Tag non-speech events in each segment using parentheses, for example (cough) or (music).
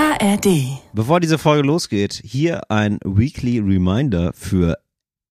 ARD. Bevor diese Folge losgeht, hier ein Weekly Reminder für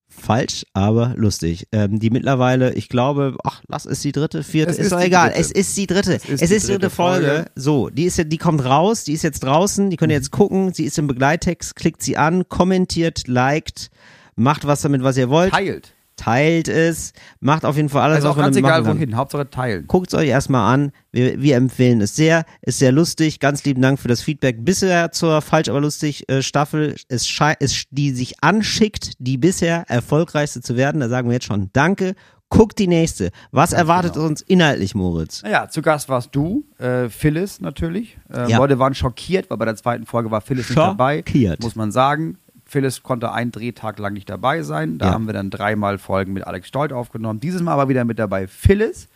falsch, aber lustig. Ähm, die mittlerweile, ich glaube, ach, lass es die dritte, vierte, Es ist, ist doch egal. dritte. Es ist die dritte. Es ist, ist die die dritte dritte Folge. Folge. So, die ist ja, die kommt raus, die ist jetzt draußen, die könnt ihr jetzt gucken, sie ist im Begleittext, klickt sie an, kommentiert, liked, macht was damit, was ihr wollt, Teilt. Teilt es, macht auf jeden Fall alles, Also auch ganz egal wohin. Hauptsache teilen. Guckt es euch erstmal an. Wir, wir empfehlen es sehr. Ist sehr lustig. Ganz lieben Dank für das Feedback bisher zur Falsch aber lustig äh, Staffel. Es es, die sich anschickt, die bisher erfolgreichste zu werden. Da sagen wir jetzt schon Danke. Guckt die nächste. Was erwartet genau. uns inhaltlich, Moritz? Naja, zu Gast warst du, äh, Phyllis natürlich. Äh, Ja. Leute waren schockiert, weil bei der zweiten Folge war Phyllis nicht dabei. Schockiert. Muss man sagen. Phyllis konnte einen Drehtag lang nicht dabei sein. Da Ja. haben wir dann dreimal Folgen mit Alex Stolt aufgenommen. Dieses Mal aber wieder mit dabei Phyllis.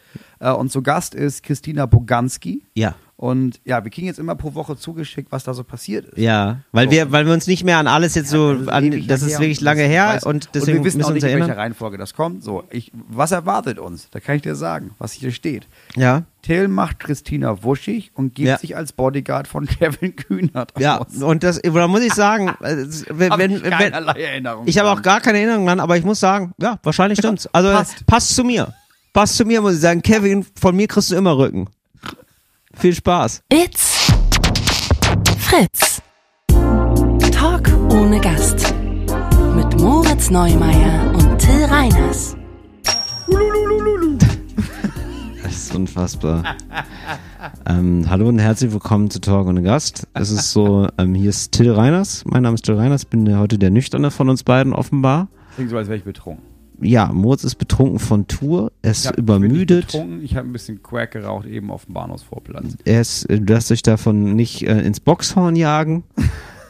Äh, und zu Gast ist Christina Boganski. Ja. Und ja, wir kriegen jetzt immer pro Woche zugeschickt, was da so passiert ist. Ja, weil So. wir, weil wir uns nicht mehr an alles jetzt so, das ist an, das ist wirklich und lange her und deswegen wir wissen müssen auch wir uns nicht, in welcher erinnern. Reihenfolge das kommt. So, ich, was erwartet uns? Da kann ich dir sagen, was hier steht. Ja. Till macht Christina wuschig und gibt Ja. sich als Bodyguard von (laughs) Kevin Kühnert Ja, aus. und das, da muss ich sagen, (laughs) wenn, Hab wenn, ich wenn, Erinnerung Ich habe auch gar keine Erinnerung dran, aber ich muss sagen, ja, wahrscheinlich (laughs) stimmt's. Also passt. Passt. zu mir. Passt zu mir, muss ich sagen. Kevin, von mir kriegst du immer Rücken. Viel Spaß. It's Fritz. Talk ohne Gast. Mit Moritz Neumeier und Till Reiners. Das ist unfassbar. ähm, hallo und herzlich willkommen zu Talk ohne Gast. Es ist so, ähm, hier ist Till Reiners. Mein Name ist Till Reiners, bin heute der Nüchterne von uns beiden offenbar. Klingt so, als wäre ich betrunken. Ja, Moritz ist betrunken von Tour, er ist Ich übermüdet. betrunken. Ich habe ein bisschen Quack geraucht, eben auf dem Bahnhofsvorplatz. Er ist, äh, lasst euch davon nicht äh, ins Boxhorn jagen. (laughs)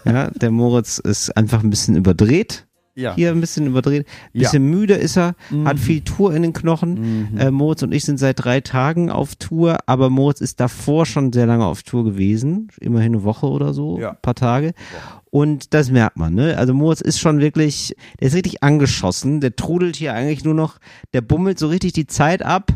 Ja, der Moritz ist einfach ein bisschen überdreht. Ja. Hier ein bisschen überdreht. Ja. Bisschen müde ist er, hat viel Tour in den Knochen. Äh, Moritz und ich sind seit drei Tagen auf Tour, aber Moritz ist davor schon sehr lange auf Tour gewesen. Immerhin eine Woche oder so, Ja. ein paar Tage. Und das merkt man, ne? Also Moritz ist schon wirklich, der ist richtig angeschossen. Der trudelt hier eigentlich nur noch, der bummelt so richtig die Zeit ab.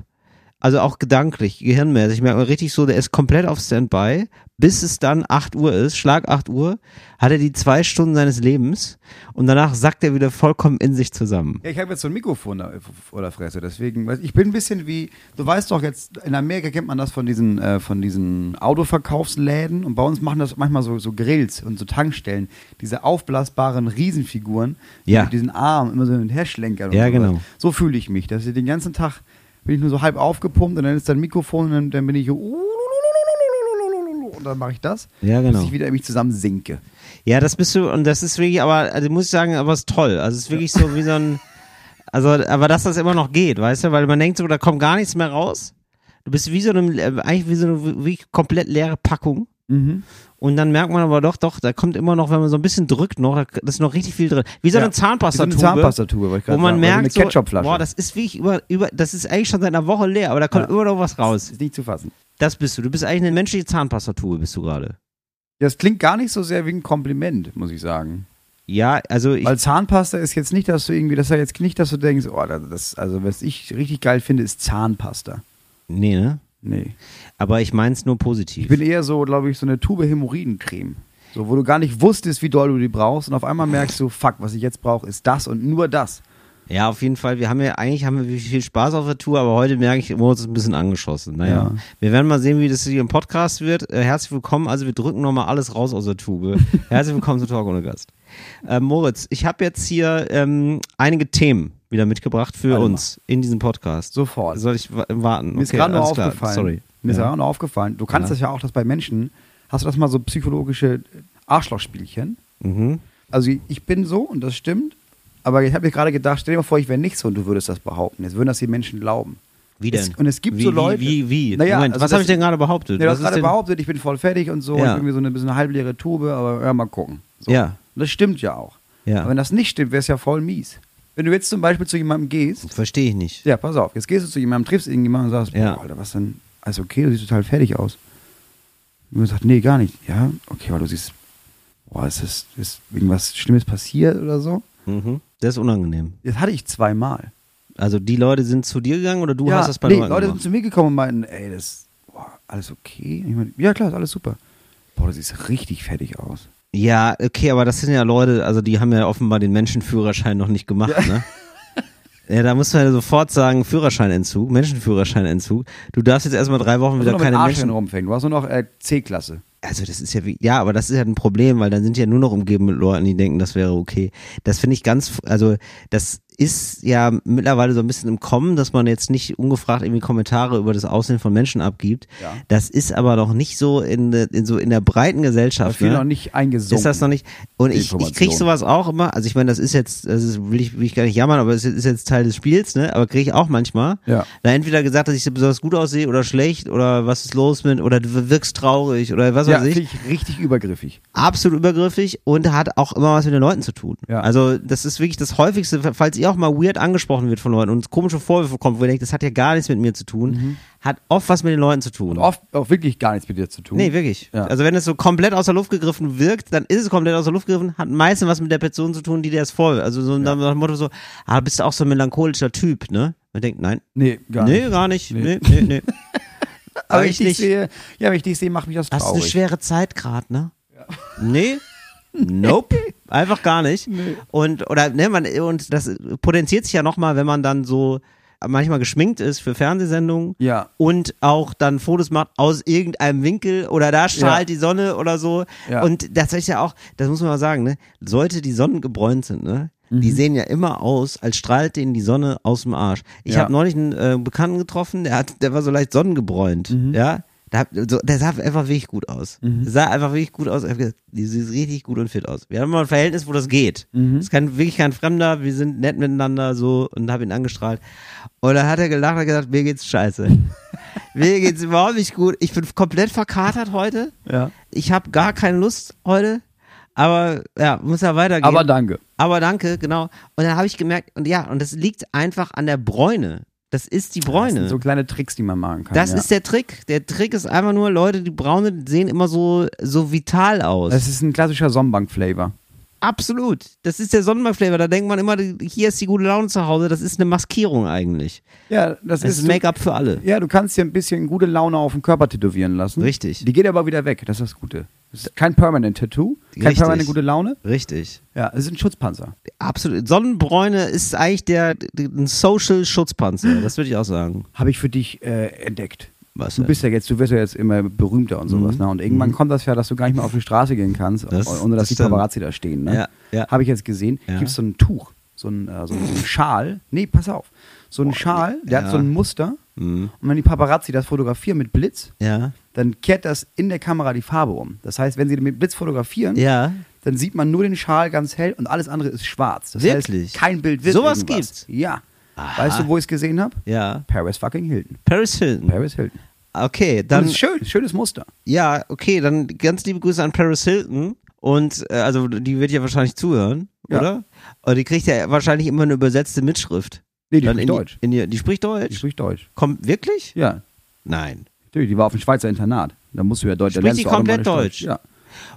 Also auch gedanklich, gehirnmäßig. Ich merke mal richtig so, der ist komplett auf Standby, bis es dann 8 Uhr ist, Schlag 8 Uhr, hat er die zwei Stunden seines Lebens und danach sackt er wieder vollkommen in sich zusammen. Ja, ich habe jetzt so ein Mikrofon da vor der Fresse, deswegen, ich bin ein bisschen wie, du weißt doch jetzt, in Amerika kennt man das von diesen, äh, von diesen Autoverkaufsläden und bei uns machen das manchmal so, so Grills und so Tankstellen, diese aufblasbaren Riesenfiguren, die Ja. mit diesen Armen immer so hin und her schlenkern. Ja, genau. So fühle ich mich, dass ich den ganzen Tag bin ich nur so halb aufgepumpt und dann ist da ein Mikrofon und dann, dann bin ich so und dann mache ich das, Ja, bis genau. ich wieder mich zusammen sinke. Ja, das bist du, und das ist wirklich, aber, also muss ich sagen, aber es ist toll. Also es ist wirklich so wie so ein, also, aber dass das immer noch geht, weißt du, weil man denkt so, da kommt gar nichts mehr raus. Du bist wie so eine, äh, eigentlich wie so eine wie komplett leere Packung. Mhm. Und dann merkt man aber doch, doch, da kommt immer noch, wenn man so ein bisschen drückt noch, da ist noch richtig viel drin. Wie so Ja. eine Zahnpastatube. Wie so eine Zahnpastatube, ich Wo man sagen. Merkt, so boah, das ist wirklich über, über, das ist eigentlich schon seit einer Woche leer, aber da kommt Ja. immer noch was raus. ist nicht zu fassen. Das bist du. Du bist eigentlich eine menschliche Zahnpastatube, bist du gerade. Das klingt gar nicht so sehr wie ein Kompliment, muss ich sagen. Ja, also ich, Weil Zahnpasta ist jetzt nicht, dass du irgendwie, das ist ja jetzt nicht, dass du denkst, oh, das, also was ich richtig geil finde, ist Zahnpasta. nee, ne? Nee. Aber ich mein's nur positiv. Ich bin eher so, glaube ich, so eine Tube Hämorrhoidencreme. So, wo du gar nicht wusstest, wie doll du die brauchst und auf einmal merkst du, fuck, was ich jetzt brauche, ist das und nur das. Ja, auf jeden Fall. Wir haben ja, eigentlich haben wir viel Spaß auf der Tour, aber heute merke ich, Moritz ist ein bisschen angeschossen. Naja. Ja. Wir werden mal sehen, wie das hier im Podcast wird. Äh, herzlich willkommen. Also wir drücken nochmal alles raus aus der Tube. (laughs) herzlich willkommen zu Talk ohne Gast. Äh, Moritz, ich habe jetzt hier ähm, einige Themen wieder mitgebracht für Warte mal. uns in diesem Podcast. Sofort. Soll ich wa- warten? Mir ist Okay, gerade nur alles klar. aufgefallen. Sorry. Mir ist Ja. auch nur aufgefallen. Du kannst Ja. das ja auch, dass bei Menschen, hast du das mal so psychologische Arschlochspielchen? Mhm. Also ich bin so und das stimmt, aber ich habe mir gerade gedacht, stell dir mal vor, ich wäre nicht so und du würdest das behaupten. Jetzt würden das die Menschen glauben. Wie denn? Es, und es gibt wie, so Leute. Wie, wie, wie? Naja, Moment, also was habe ich denn gerade behauptet? Nee, du hast gerade denn- behauptet, ich bin voll fertig und so, Ja. und irgendwie so eine bisschen halbleere Tube, aber ja, mal gucken. So. Ja. Und das stimmt ja auch. Ja. Aber wenn das nicht stimmt, wäre es ja voll mies. Wenn du jetzt zum Beispiel zu jemandem gehst, Verstehe ich nicht. ja, pass auf, jetzt gehst du zu jemandem, triffst irgendjemanden und sagst, Ja. boah, Alter, was denn? Alles okay, du siehst total fertig aus. Und du sagst, nee, gar nicht. Ja, okay, aber du siehst, boah, ist das, ist irgendwas Schlimmes passiert oder so? Mhm. Das ist unangenehm. Das hatte ich zweimal. Also die Leute sind zu dir gegangen oder du ja, hast das bei nee, Leuten Leute gemacht? sind zu mir gekommen und meinten, ey, das, boah, alles okay? Ich mein, ja klar, ist alles super. Boah, das sieht richtig fertig aus. Ja, okay, aber das sind ja Leute, also die haben ja offenbar den Menschenführerschein noch nicht gemacht, ne? (laughs) Ja, da muss man ja sofort sagen, Führerscheinentzug, Menschenführerscheinentzug. Du darfst jetzt erstmal drei Wochen wieder keine Menschen. rumfängen. Du hast nur noch äh, C-Klasse. Also das ist ja wie, ja, aber das ist ja ein Problem, weil dann sind ja nur noch umgeben mit Leuten, die denken, das wäre okay. Das finde ich ganz, also das ist ja mittlerweile so ein bisschen im Kommen, dass man jetzt nicht ungefragt irgendwie Kommentare über das Aussehen von Menschen abgibt. Ja. Das ist aber noch nicht so in, der- in so in der breiten Gesellschaft. Ne? noch nicht eingesunken. Ist das noch nicht? Und ich, ich krieg Information. sowas auch immer. Also ich meine, das ist jetzt, das ist, will ich will ich gar nicht jammern, aber es ist jetzt Teil des Spiels, ne? Aber kriege ich auch manchmal. Ja. Da entweder gesagt, dass ich so besonders gut aussehe oder schlecht oder was ist los mit oder du wirkst traurig oder was Ja, weiß ich. ich richtig übergriffig. Absolut übergriffig und hat auch immer was mit den Leuten zu tun. Ja. Also das ist wirklich das häufigste, falls ihr auch mal weird angesprochen wird von Leuten und komische Vorwürfe kommt, wo ihr denkt, das hat ja gar nichts mit mir zu tun, hat oft was mit den Leuten zu tun. Und oft auch wirklich gar nichts mit dir zu tun. Nee, wirklich. Ja. Also wenn es so komplett aus der Luft gegriffen wirkt, dann ist es komplett aus der Luft gegriffen, hat meistens was mit der Person zu tun, die dir das vor. Also so nach dem Motto so, ah, bist du auch so ein melancholischer Typ, ne? Man denkt, nein. Nee, gar nee, nicht. gar nicht. Nee. Nee, nee, nee. (laughs) Aber wenn ich dich nicht. sehe, ja, wenn ich dich sehe, macht mich das Hast du eine traurig. schwere Zeit gerade, ne? Nee. Nope. (laughs) Einfach gar nicht. Und, oder, ne, man, und das potenziert sich ja nochmal, wenn man dann so manchmal geschminkt ist für Fernsehsendungen Ja. und auch dann Fotos macht aus irgendeinem Winkel oder da strahlt Ja. die Sonne oder so. Ja. Und das ist ja auch, das muss man mal sagen, ne, Leute, die sonnengebräunt sind, ne, Mhm. die sehen ja immer aus, als strahlt denen die Sonne aus dem Arsch. Ich Ja. habe neulich einen äh, Bekannten getroffen, der hat, der war so leicht sonnengebräunt, Mhm. ja. Der, hat, so, der sah einfach wirklich gut aus. Der sah einfach wirklich gut aus. Gesagt, Die sieht richtig gut und fit aus. Wir haben mal ein Verhältnis, wo das geht. Mhm. Das ist kein, wirklich kein Fremder. Wir sind nett miteinander so und habe ihn angestrahlt. Und dann hat er gelacht und gesagt, mir geht's scheiße. (laughs) mir geht's überhaupt nicht gut. Ich bin komplett verkatert heute. Ja. Ich habe gar keine Lust heute. Aber ja, muss ja weitergehen. Aber danke. Aber danke, genau. Und dann habe ich gemerkt, und ja, und das liegt einfach an der Bräune. Das ist die Das Bräune. sind so kleine Tricks, die man machen kann. Das ja. ist der Trick. Der Trick ist einfach nur, Leute, die Braune sehen immer so, so vital aus. Das ist ein klassischer Sonnenbank-Flavor. Absolut. Das ist der Sonnenbank-Flavor. Da denkt man immer, hier ist die gute Laune zu Hause. Das ist eine Maskierung eigentlich. Ja, das, Das ist ist Make-up für alle. Ja, du kannst dir ein bisschen gute Laune auf den Körper tätowieren lassen. Richtig. Die geht aber wieder weg, das ist das Gute. Das ist kein Permanent Tattoo, kein Richtig. permanent gute Laune. Richtig. Ja, es ist ein Schutzpanzer. Absolut. Sonnenbräune ist eigentlich der, der ein Social Schutzpanzer. Das würde ich auch sagen. Habe ich für dich äh, entdeckt. Was Du bist ja jetzt, du wirst ja jetzt immer berühmter und sowas, Mhm. ne? Und irgendwann kommt das ja, dass du gar nicht mehr auf die Straße gehen kannst, Das- ohne dass das die. Paparazzi da stehen, ne? Ja, ja. Habe ich jetzt gesehen. Ja. Gibt es so ein Tuch, so ein, äh, so ein Schal. Nee, pass auf. So ein Schal, der ja. hat so ein Muster. Mhm. Und wenn die Paparazzi das fotografieren mit Blitz, Ja. dann kehrt das in der Kamera die Farbe um. Das heißt, wenn sie mit Blitz fotografieren, Ja. dann sieht man nur den Schal ganz hell und alles andere ist schwarz. Das Wirklich? heißt, kein Bild wird Sowas irgendwas. gibt's? Ja. Aha. Weißt du, wo ich es gesehen habe? Ja. Paris fucking Hilton. Paris Hilton. Paris Hilton. Okay, Dann dann. das ist schön, schönes Muster. Ja, okay, dann ganz liebe Grüße an Paris Hilton. Und äh, also die wird ja wahrscheinlich zuhören, Ja. oder? Und die kriegt ja wahrscheinlich immer eine übersetzte Mitschrift. Nee, die Dann spricht Deutsch. Die, die, die spricht Deutsch? Die spricht Deutsch. Kommt wirklich? Ja. Nein. Natürlich, die war auf dem Schweizer Internat. Da musst du ja Deutsch. da Spricht die komplett automatisch Deutsch? Ja.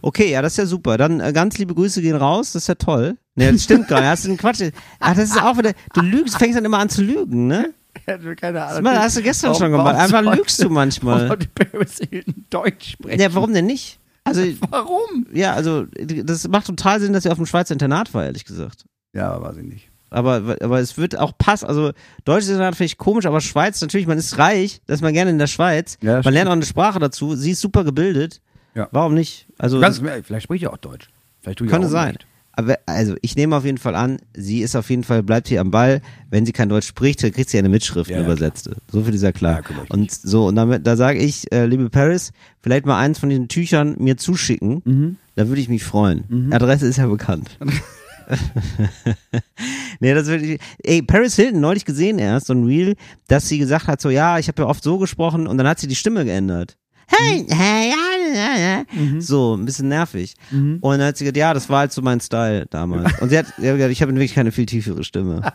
Okay, ja, das ist ja super. Dann äh, ganz liebe Grüße gehen raus, das ist ja toll. Ne, das stimmt gar nicht. Hast du den Quatsch. Ach, das ist auch wieder. Du lügst, fängst dann immer an zu lügen, ne? (laughs) Keine Das mal- hast du gestern schon gemacht. Einfach lügst du manchmal. Warum Paris Hilton Deutsch sprechen? Ja, warum denn nicht? Also, (laughs) Warum? ja, also, das macht total Sinn, dass er auf dem Schweizer Internat war, ehrlich gesagt. Ja, weiß ich nicht. Aber, aber es wird auch passen. Also, deutsches Internat finde ich komisch, aber Schweiz, natürlich, man ist reich, da ist man gerne in der Schweiz. Ja, das man lernt auch eine Sprache dazu. Sie ist super gebildet. Ja. Warum nicht? Also, Ganz, vielleicht spricht er auch Deutsch. Vielleicht tue ich Könnte auch sein. Nicht. Aber also ich nehme auf jeden Fall an, sie ist auf jeden Fall, bleibt hier am Ball. Wenn sie kein Deutsch spricht, dann kriegt sie eine Mitschrift, Ja, ja, übersetzte. So viel ist ja klar. Ja, und so, und damit, da sage ich, äh, liebe Paris, vielleicht mal eins von diesen Tüchern mir zuschicken. Mhm. Da würde ich mich freuen. Adresse ist ja bekannt. (laughs) (laughs) nee, das würde ich. Ey, Paris Hilton neulich gesehen erst, so ein Reel, dass sie gesagt hat, so ja, ich habe ja oft so gesprochen und dann hat sie die Stimme geändert. Hey, hey, ja, ja. So, ein bisschen nervig. Und dann hat sie gesagt, ja, das war halt so mein Style damals. (laughs) Und sie hat, sie hat gesagt, ich habe wirklich keine viel tiefere Stimme. (laughs)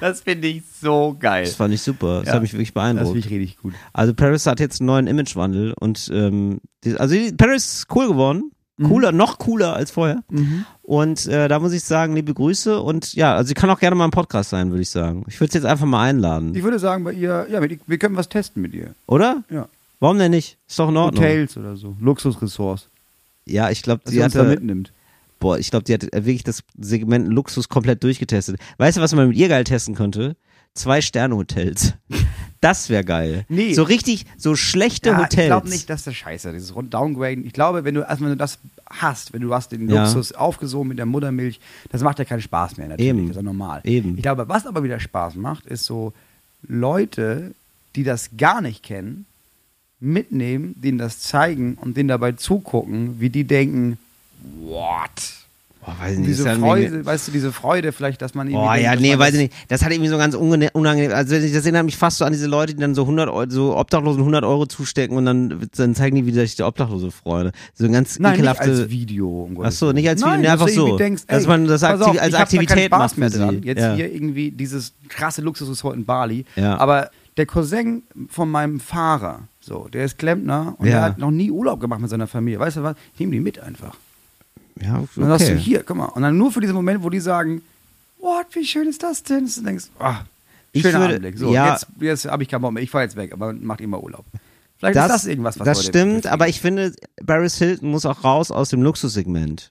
Das finde ich so geil. Das fand ich super. Das Ja. hat mich wirklich Das beeindruckt. finde ich richtig gut. Also Paris hat jetzt einen neuen Imagewandel und ähm, die, also die, Paris ist cool geworden. Cooler, noch cooler als vorher. Und äh, da muss ich sagen, liebe Grüße und ja, also sie kann auch gerne mal im Podcast sein, würde ich sagen. Ich würde sie jetzt einfach mal einladen, Ich würde sagen, bei ihr, ja, wir, wir können was testen mit ihr. oder? Ja. Warum denn nicht? Ist doch in Ordnung. Hotels oder so. Luxusressorts. Ja, ich glaube, sie uns da hatte, mitnimmt. boah, ich glaube, die hat wirklich das Segment Luxus komplett durchgetestet. Weißt du, was man mit ihr geil testen könnte? Zwei Sterne Hotels. (laughs) Das wäre geil. Nee. So richtig, so schlechte Ja, Hotels. ich glaube nicht, dass das scheiße ist. Dieses Downgraden. Ich glaube, wenn du erstmal du das hast, wenn du hast den Ja. Luxus aufgesogen mit der Muttermilch, das macht ja keinen Spaß mehr natürlich. Eben. Das ist ja normal. Eben. Ich glaube, was aber wieder Spaß macht, ist so Leute, die das gar nicht kennen, mitnehmen, denen das zeigen und denen dabei zugucken, wie die denken, what? Boah, weiß nicht, diese ist Freude, weißt du, diese Freude vielleicht, dass man irgendwie Oh denkt, ja, dass nee, weiß ich nicht. Das hat irgendwie so ganz unangenehm. Also das erinnert mich fast so an diese Leute, die dann so 100 Euro, so Obdachlosen 100 Euro zustecken und dann, dann zeigen die, wie sich der Obdachlose freuen. So ein ganz Nein, nicht ekelhafte. als Video. um Ach so, nicht als Nein, Video, nee, dass einfach so. Denkst, Dass ey, man das aktiv- auf, als da Aktivität Spaß macht mehr dran. Jetzt Ja. hier irgendwie dieses krasse Luxusresort in Bali. Ja. Aber der Cousin von meinem Fahrer, so, der ist Klempner und Ja. der hat noch nie Urlaub gemacht mit seiner Familie. Weißt du was? Ich nehme die mit einfach. Ja, Und dann sagst du, okay. hier, guck mal. Und dann nur für diesen Moment, wo die sagen, what, wie schön ist das denn? Und du denkst, ah, Ich schöner würde- Anblick. So, ja. jetzt, jetzt habe ich keinen Bock mehr. Ich fahre jetzt weg, aber macht immer Urlaub. Vielleicht Das, ist das irgendwas, was das stimmt, aber ich finde, Paris Hilton muss auch raus aus dem Luxussegment.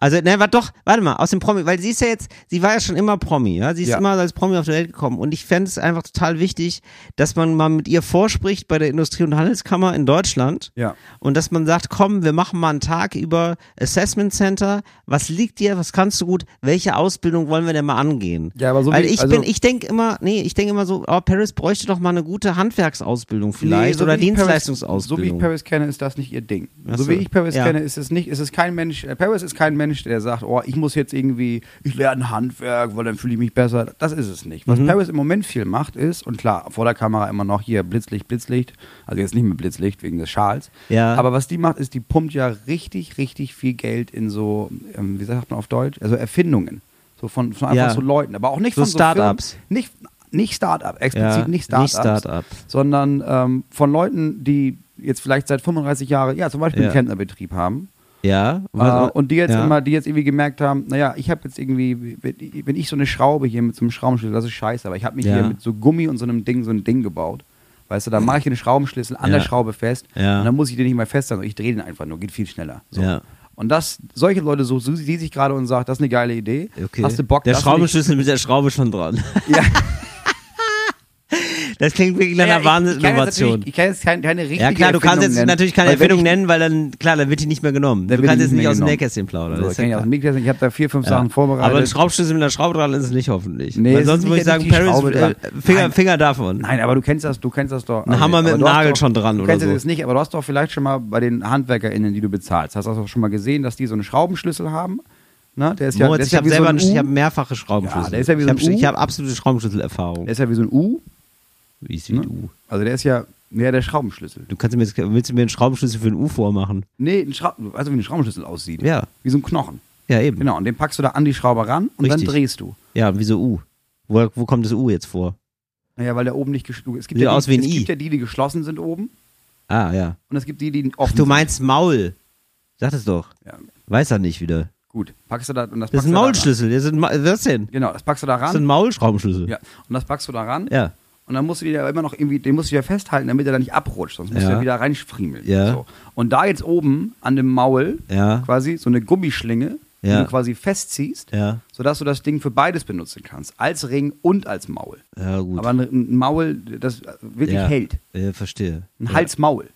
Also, ne, warte doch, warte mal, aus dem Promi, weil sie ist ja jetzt, sie war ja schon immer Promi, ja, sie ist Ja. immer als Promi auf die Welt gekommen und ich fände es einfach total wichtig, dass man mal mit ihr vorspricht bei der Industrie- und Handelskammer in Deutschland Ja. und dass man sagt, komm, wir machen mal einen Tag über Assessment Center, was liegt dir, was kannst du gut, welche Ausbildung wollen wir denn mal angehen? Ja, aber so Weil wie- ich also- bin, ich denke immer, nee, ich denke immer so, oh, Paris bräuchte doch mal eine gute Handwerksausbildung vielleicht so oder ich Paris- Dienstleistungsausbildung. So wie ich Paris kenne, ist das nicht ihr Ding. Ach so so, wie ich Paris ja. kenne, ist es nicht, ist es kein Mensch, äh, Paris ist kein Mensch, der sagt, oh, ich muss jetzt irgendwie, ich lerne Handwerk, weil dann fühle ich mich besser. Das ist es nicht. Was Mhm. Paris im Moment viel macht ist, und klar, vor der Kamera immer noch hier Blitzlicht, Blitzlicht, also jetzt nicht mehr Blitzlicht wegen des Schals, Ja. aber was die macht, ist, die pumpt ja richtig, richtig viel Geld in so, ähm, wie sagt man auf Deutsch, also Erfindungen. So von, von einfach Ja. so Leuten, aber auch nicht So von so Startups. Nicht, nicht Start-up, explizit Ja, nicht Start-ups, nicht Start-up. sondern ähm, von Leuten, die jetzt vielleicht seit 35 Jahren, ja, zum Beispiel Ja. einen Klempnerbetrieb haben. Ja. Äh, und die jetzt ja. immer, die jetzt irgendwie gemerkt haben, naja, ich habe jetzt irgendwie, wenn- ich so eine Schraube hier mit so einem Schraubenschlüssel, das ist scheiße, aber ich habe mich Ja. hier mit so Gummi und so einem Ding, so ein Ding gebaut. Weißt du, da mache ich den Schraubenschlüssel an Ja. der Schraube fest Ja. und dann muss ich den nicht mehr festhalten, ich drehe den einfach nur, geht viel schneller. So. Ja. Und das, solche Leute so, so sie sich gerade und sagt, das ist eine geile Idee. Okay. Hast du Bock, Der Schraubenschlüssel mit der Schraube schon dran. Ja. (laughs) Das klingt wirklich nach Ja, einer ich- ich kann jetzt keine, keine richtige Ja klar, du kannst Erfindung jetzt natürlich keine Erfindung ich- nennen, weil dann, klar, dann wird die nicht mehr genommen. Du kannst jetzt nicht aus dem. Nähkästchen plaudern. So, ich ja ich habe da vier, fünf Ja. Sachen vorbereitet. Aber ein Schraubschlüssel mit einer Schraube dran ist es nicht hoffentlich. Nee, Weil sonst würde ich sagen, Paris, äh. Finger, Nein. Finger davon. Nein, aber du kennst das, du kennst das doch. Ein Hammer mit einem du Nagel doch, schon dran du oder kennst so. das nicht, aber du hast doch vielleicht schon mal bei den HandwerkerInnen, die du bezahlst, hast du auch schon mal gesehen, dass die so einen Schraubenschlüssel haben? Na, der ist ja, der ist ich ja habe so ein ich U. habe mehrfache Schraubenschlüssel. Ja, der ist ja wie so ein ich habe absolute Schraubenschlüsselerfahrung. Der ist ja wie so ein U. Wie ist wie Ne? du? Also der ist ja, ja, der Schraubenschlüssel. Du kannst mir jetzt, willst du mir einen Schraubenschlüssel für ein U vormachen? Nee, ein Schrau also wie ein Schraubenschlüssel aussieht. Ja. Wie so ein Knochen. Ja, eben. Genau, und den packst du da an die Schraube ran und Richtig. dann drehst du. Ja, wie so U. Wo, wo kommt das U jetzt vor? Naja, weil der oben nicht geschlossen Es gibt, Sieht ja aus die, wie ein es I. gibt ja die, die geschlossen sind oben Ah, ja. und es gibt die, die Ach, offen du sind. meinst Maul. Sag das doch. Ja, Weiß er nicht wieder. gut. Packst du da und das Das ist packst ein du da ran. Maulschlüssel. Das ist ein Ma was denn? Genau, das packst du da Das ist ein ran. Maulschraubenschlüssel. Ja, und das packst du da ran. Ja. Und dann musst du den ja immer noch irgendwie, den musst du ja festhalten, damit er da nicht abrutscht, sonst musst Ja. du ja wieder reinfriemeln. Ja. So. Und da jetzt oben an dem Maul Ja. quasi so eine Gummischlinge, die Ja. du quasi festziehst, Ja. sodass du das Ding für beides benutzen kannst. Als Ring und als Maul. Ja, gut. Aber ein, Maul, das wirklich ja. hält. Ja, verstehe. Ein. Hals-Maul.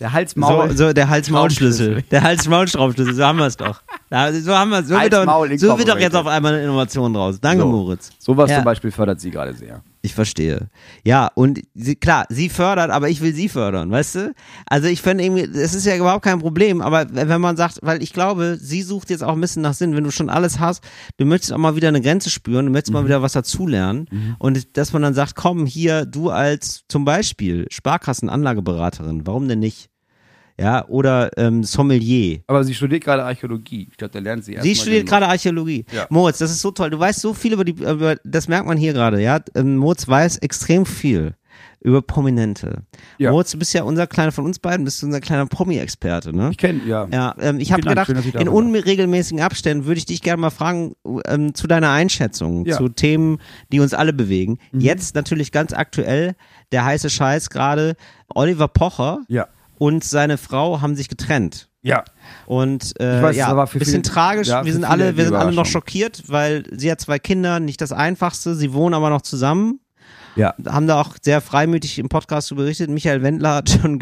Der (laughs) Hals-Maul. So, so der Hals-Maul-Schlüssel. Der Hals-Maul-Schraubschlüssel, so haben wir es doch. (laughs) Ja, so haben wir So wird, doch, so wird doch jetzt auf einmal eine Innovation draus. Danke, So. Moritz. Sowas Ja. zum Beispiel fördert sie gerade sehr. Ich verstehe. Ja, und sie, klar, sie fördert, aber ich will sie fördern, weißt du? Also ich finde irgendwie, es ist ja überhaupt kein Problem, aber wenn man sagt, weil ich glaube, sie sucht jetzt auch ein bisschen nach Sinn, wenn du schon alles hast, du möchtest auch mal wieder eine Grenze spüren, du möchtest mal wieder was dazulernen und dass man dann sagt, komm hier, du als zum Beispiel Sparkassenanlageberaterin, warum denn nicht? Ja, oder ähm, Sommelier. Aber sie studiert gerade Archäologie. Ich glaube, da lernt sie erst Sie studiert gerade Archäologie. Ja. Moritz, das ist so toll. Du weißt so viel über die, über, das merkt man hier gerade, ja. Ähm, Moritz weiß extrem viel über Prominente. Ja. Moritz, du bist ja unser kleiner von uns beiden, bist du unser kleiner Promi-Experte, ne? Ich kenne, ja. Ja, ähm, ich habe gedacht, schön, in unregelmäßigen Abständen würde ich dich gerne mal fragen ähm, zu deiner Einschätzung, Ja. zu Themen, die uns alle bewegen. Mhm. Jetzt natürlich ganz aktuell der heiße Scheiß gerade Oliver Pocher Ja. Und seine Frau haben sich getrennt. Ja. Und äh, Ich weiß, ja, für bisschen viele- tragisch. ja, wir sind alle, wir sind alle noch schockiert, weil sie hat zwei Kinder, nicht das Einfachste. Sie wohnen aber noch zusammen. Ja. Haben da auch sehr freimütig im Podcast so berichtet. Michael Wendler hat (laughs) schon,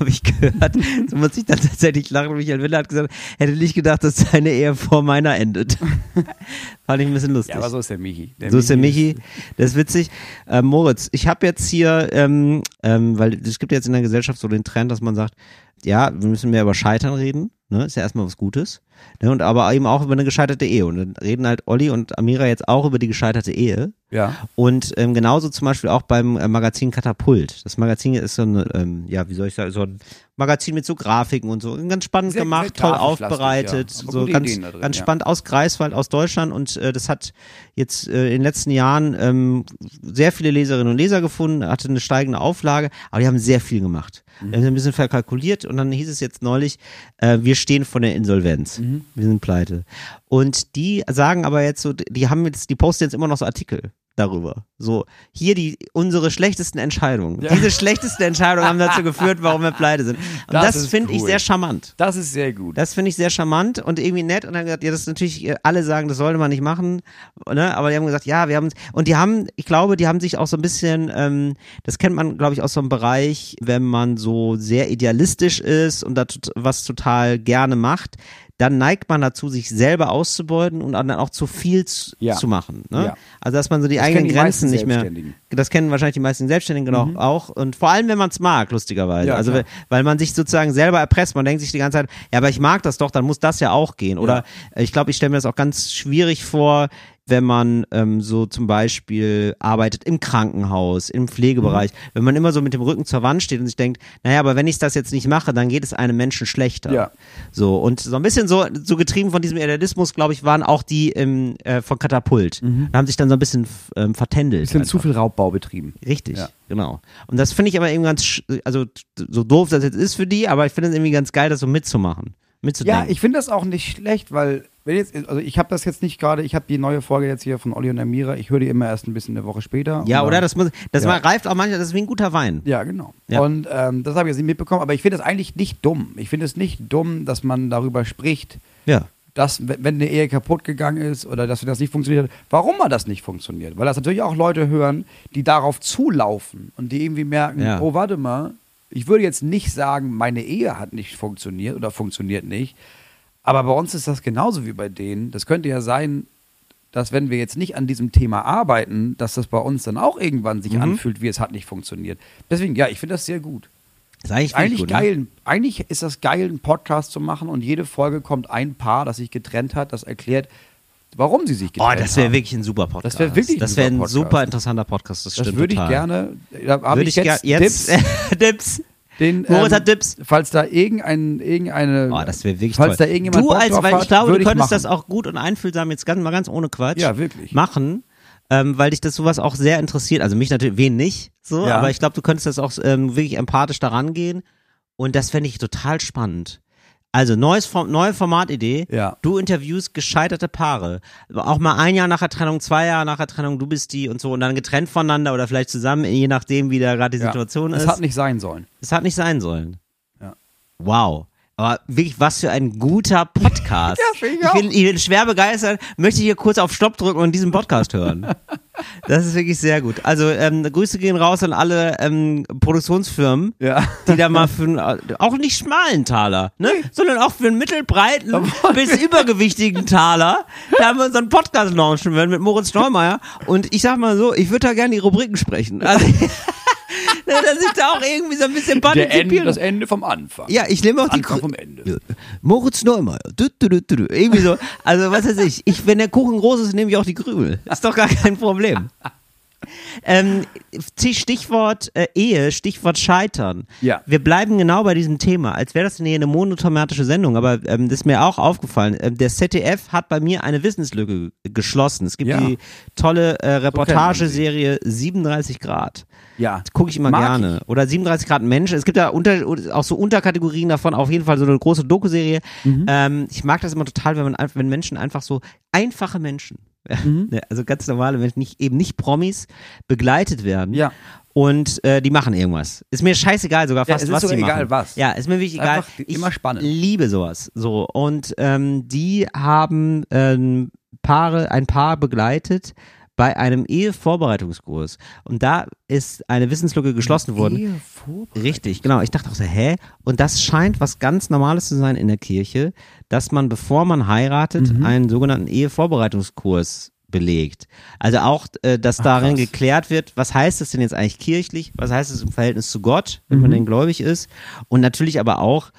habe ich gehört, so muss ich dann tatsächlich lachen. Michael Wendler hat gesagt, hätte nicht gedacht, dass seine Ehe vor meiner endet. (laughs) Fand ich ein bisschen lustig. Ja, aber so ist der Michi. So ist der Michi, das ist witzig. Ähm, Moritz, ich habe jetzt hier, ähm, ähm, weil es gibt jetzt in der Gesellschaft so den Trend, dass man sagt, ja, wir müssen mehr über Scheitern reden, ne? ist ja erstmal was Gutes. Ne? Und aber eben auch über eine gescheiterte Ehe. Und dann reden halt Olli und Amira jetzt auch über die gescheiterte Ehe. Ja. Und ähm, genauso zum Beispiel auch beim äh, Magazin Katapult. Das Magazin ist so ein, ähm, ja, wie soll ich sagen, so ein Magazin mit so Grafiken und so. Ganz spannend Sehr- gemacht, sehr toll aufbereitet. ja. So ganz, drin, ganz ja. spannend aus Greifswald, aus Deutschland. Und äh, das hat jetzt äh, in den letzten Jahren ähm, sehr viele Leserinnen und Leser gefunden, hatte eine steigende Auflage, aber die haben sehr viel gemacht. Mhm. Wir haben ein bisschen verkalkuliert und dann hieß es jetzt neulich, äh, wir stehen vor der Insolvenz. Mhm. Wir sind pleite. Und die sagen aber jetzt so, die haben jetzt, die posten jetzt immer noch so Artikel darüber. So, hier die unsere schlechtesten Entscheidungen. Ja. Diese schlechtesten Entscheidungen haben dazu geführt, warum wir pleite sind. Und Das das, finde ich cool. sehr charmant. Das ist sehr gut. Das finde ich sehr charmant und irgendwie nett. Und dann gesagt, ja, das ist natürlich, äh, alle sagen, das sollte man nicht machen. Ne? Aber die haben gesagt, ja, wir haben, und die haben, ich glaube, die haben sich auch so ein bisschen, ähm, das kennt man, glaube ich, aus so einem Bereich, wenn man so sehr idealistisch ist und da was total gerne macht, dann neigt man dazu, sich selber auszubeuten und dann auch zu viel zu, Ja. zu machen. Ne? Ja. Also, dass man so die Das eigenen die Grenzen nicht mehr, das kennen wahrscheinlich die meisten Selbstständigen genau auch und vor allem, wenn man es mag, lustigerweise. Ja, also, klar. weil man sich sozusagen selber erpresst. Man denkt sich die ganze Zeit, ja, aber ich mag das doch, dann muss das ja auch gehen. Oder ich glaube, ich stelle mir das auch ganz schwierig vor, wenn man ähm, so zum Beispiel arbeitet im Krankenhaus, im Pflegebereich, wenn man immer so mit dem Rücken zur Wand steht und sich denkt, naja, aber wenn ich das jetzt nicht mache, dann geht es einem Menschen schlechter. Ja. So, und so ein bisschen so, so getrieben von diesem Idealismus, glaube ich, waren auch die im, äh, von Katapult. Und haben sich dann so ein bisschen ähm, vertändelt. Bisschen einfach. zu viel Raubbau betrieben. Richtig, Ja. genau. Und das finde ich aber eben ganz, also so doof das jetzt ist für die, aber ich finde es irgendwie ganz geil, das so mitzumachen. Mitzudenken. Ja, ich finde das auch nicht schlecht, weil wenn jetzt, also ich habe das jetzt nicht gerade, ich habe die neue Folge jetzt hier von Olli und Amira, ich höre die immer erst ein bisschen eine Woche später. ja, oder? dann- Das, muss, das Ja. reift auch manchmal, das ist wie ein guter Wein. Ja, genau. Ja. Und ähm, das habe ich jetzt nicht mitbekommen, aber ich finde es eigentlich nicht dumm. Ich finde es nicht dumm, dass man darüber spricht, Ja. dass, wenn wenn eine Ehe kaputt gegangen ist oder dass das nicht funktioniert hat, warum mal das nicht funktioniert. Weil das natürlich auch Leute hören, die darauf zulaufen und die irgendwie merken, Ja. oh, warte mal, ich würde jetzt nicht sagen, meine Ehe hat nicht funktioniert oder funktioniert nicht, aber bei uns ist das genauso wie bei denen. Das könnte ja sein, dass wenn wir jetzt nicht an diesem Thema arbeiten, dass das bei uns dann auch irgendwann sich Mhm. anfühlt, wie es hat nicht funktioniert. Deswegen, ja, ich finde das sehr gut. Das ist eigentlich, Eigentlich gut, geil. Ne? Eigentlich ist das geil, einen Podcast zu machen und jede Folge kommt ein Paar, das sich getrennt hat, das erklärt, warum sie sich Oh, getrennt das wäre haben. wirklich ein super Podcast. Das wäre wirklich ein Das wäre ein super super Podcast. interessanter Podcast, das Das würde ich gerne. Da habe Würde ich ich jetzt, ger- jetzt Tipps. Dips. (laughs) Den, Moritz hat Tipps. Falls da irgendein, irgendeine. Oh, das wäre wirklich falls toll. da irgendjemand du Bock als, drauf weil ich glaube, du könntest machen. das auch gut und einfühlsam jetzt ganz mal ganz ohne Quatsch Ja, wirklich. machen, ähm, weil dich das sowas auch sehr interessiert. Also mich natürlich, wen nicht, so, Ja. aber ich glaube, du könntest das auch ähm, wirklich empathisch daran gehen und das fände ich total spannend. Also neues Form, neue Formatidee. Ja. Du interviewst gescheiterte Paare. Auch mal ein Jahr nach der Trennung, zwei Jahre nach der Trennung, du bist die und so und dann getrennt voneinander oder vielleicht zusammen, je nachdem, wie da gerade die Ja. Situation Es ist. hat nicht sein sollen. Es hat nicht sein sollen. Ja. Wow. Aber wirklich, was für ein guter Podcast. (laughs) Ja, ich ich, bin, ich bin schwer begeistert. Möchte hier kurz auf Stopp drücken und diesen Podcast hören. (laughs) Das ist wirklich sehr gut. Also ähm, Grüße gehen raus an alle ähm, Produktionsfirmen, Ja. die da mal für einen, äh, auch nicht schmalen Taler, ne? sondern auch für einen mittelbreiten bis übergewichtigen Taler. Da haben wir unseren Podcast launchen werden mit Moritz Neumeier. Und ich sag mal so, ich würde da gerne die Rubriken sprechen. Also, (laughs) dass ich da auch irgendwie so ein bisschen Der Ende, partizipiere. das Ende vom Anfang. Ja, ich nehme auch die Anfang vom Ende. Ja. Moritz Neumeier. Du, du, du, du. Irgendwie so. Also, was weiß ich. ich. Wenn der Kuchen groß ist, nehme ich auch die Krümel. Ist doch gar kein Problem. Ähm, Stichwort äh, Ehe, Stichwort Scheitern. Ja. Wir bleiben genau bei diesem Thema, als wäre das hier eine monothematische Sendung, aber ähm, das ist mir auch aufgefallen. Ähm, der ZDF hat bei mir eine Wissenslücke geschlossen. Es gibt Ja. die tolle äh. Reportageserie 37 Grad. Ja. Gucke ich immer Mag gerne. Oder 37 Grad Mensch. Es gibt da unter, auch so Unterkategorien davon, auf jeden Fall so eine große Doku-Serie. Mhm. Ähm, ich mag das immer total, wenn man wenn Menschen einfach so einfache Menschen, (laughs) Ne, Also ganz normale Menschen, nicht, eben nicht Promis, begleitet werden. Ja. Und äh, die machen irgendwas. Ist mir scheißegal, sogar Ja, fast es ist was sogar die egal, machen. was. Ja, ist mir wirklich egal. Einfach immer spannend. liebe sowas. So und ähm, die haben ähm, Paare, ein Paar begleitet bei einem Ehevorbereitungskurs und da ist eine Wissenslücke geschlossen worden. Richtig, genau. Ich dachte auch so, hä? Und das scheint was ganz Normales zu sein in der Kirche, dass man, bevor man heiratet, Mhm. einen sogenannten Ehevorbereitungskurs belegt. Also auch, äh, dass darin krass. geklärt wird, was heißt es denn jetzt eigentlich kirchlich, was heißt es im Verhältnis zu Gott, wenn Mhm. man denn gläubig ist und natürlich aber auch,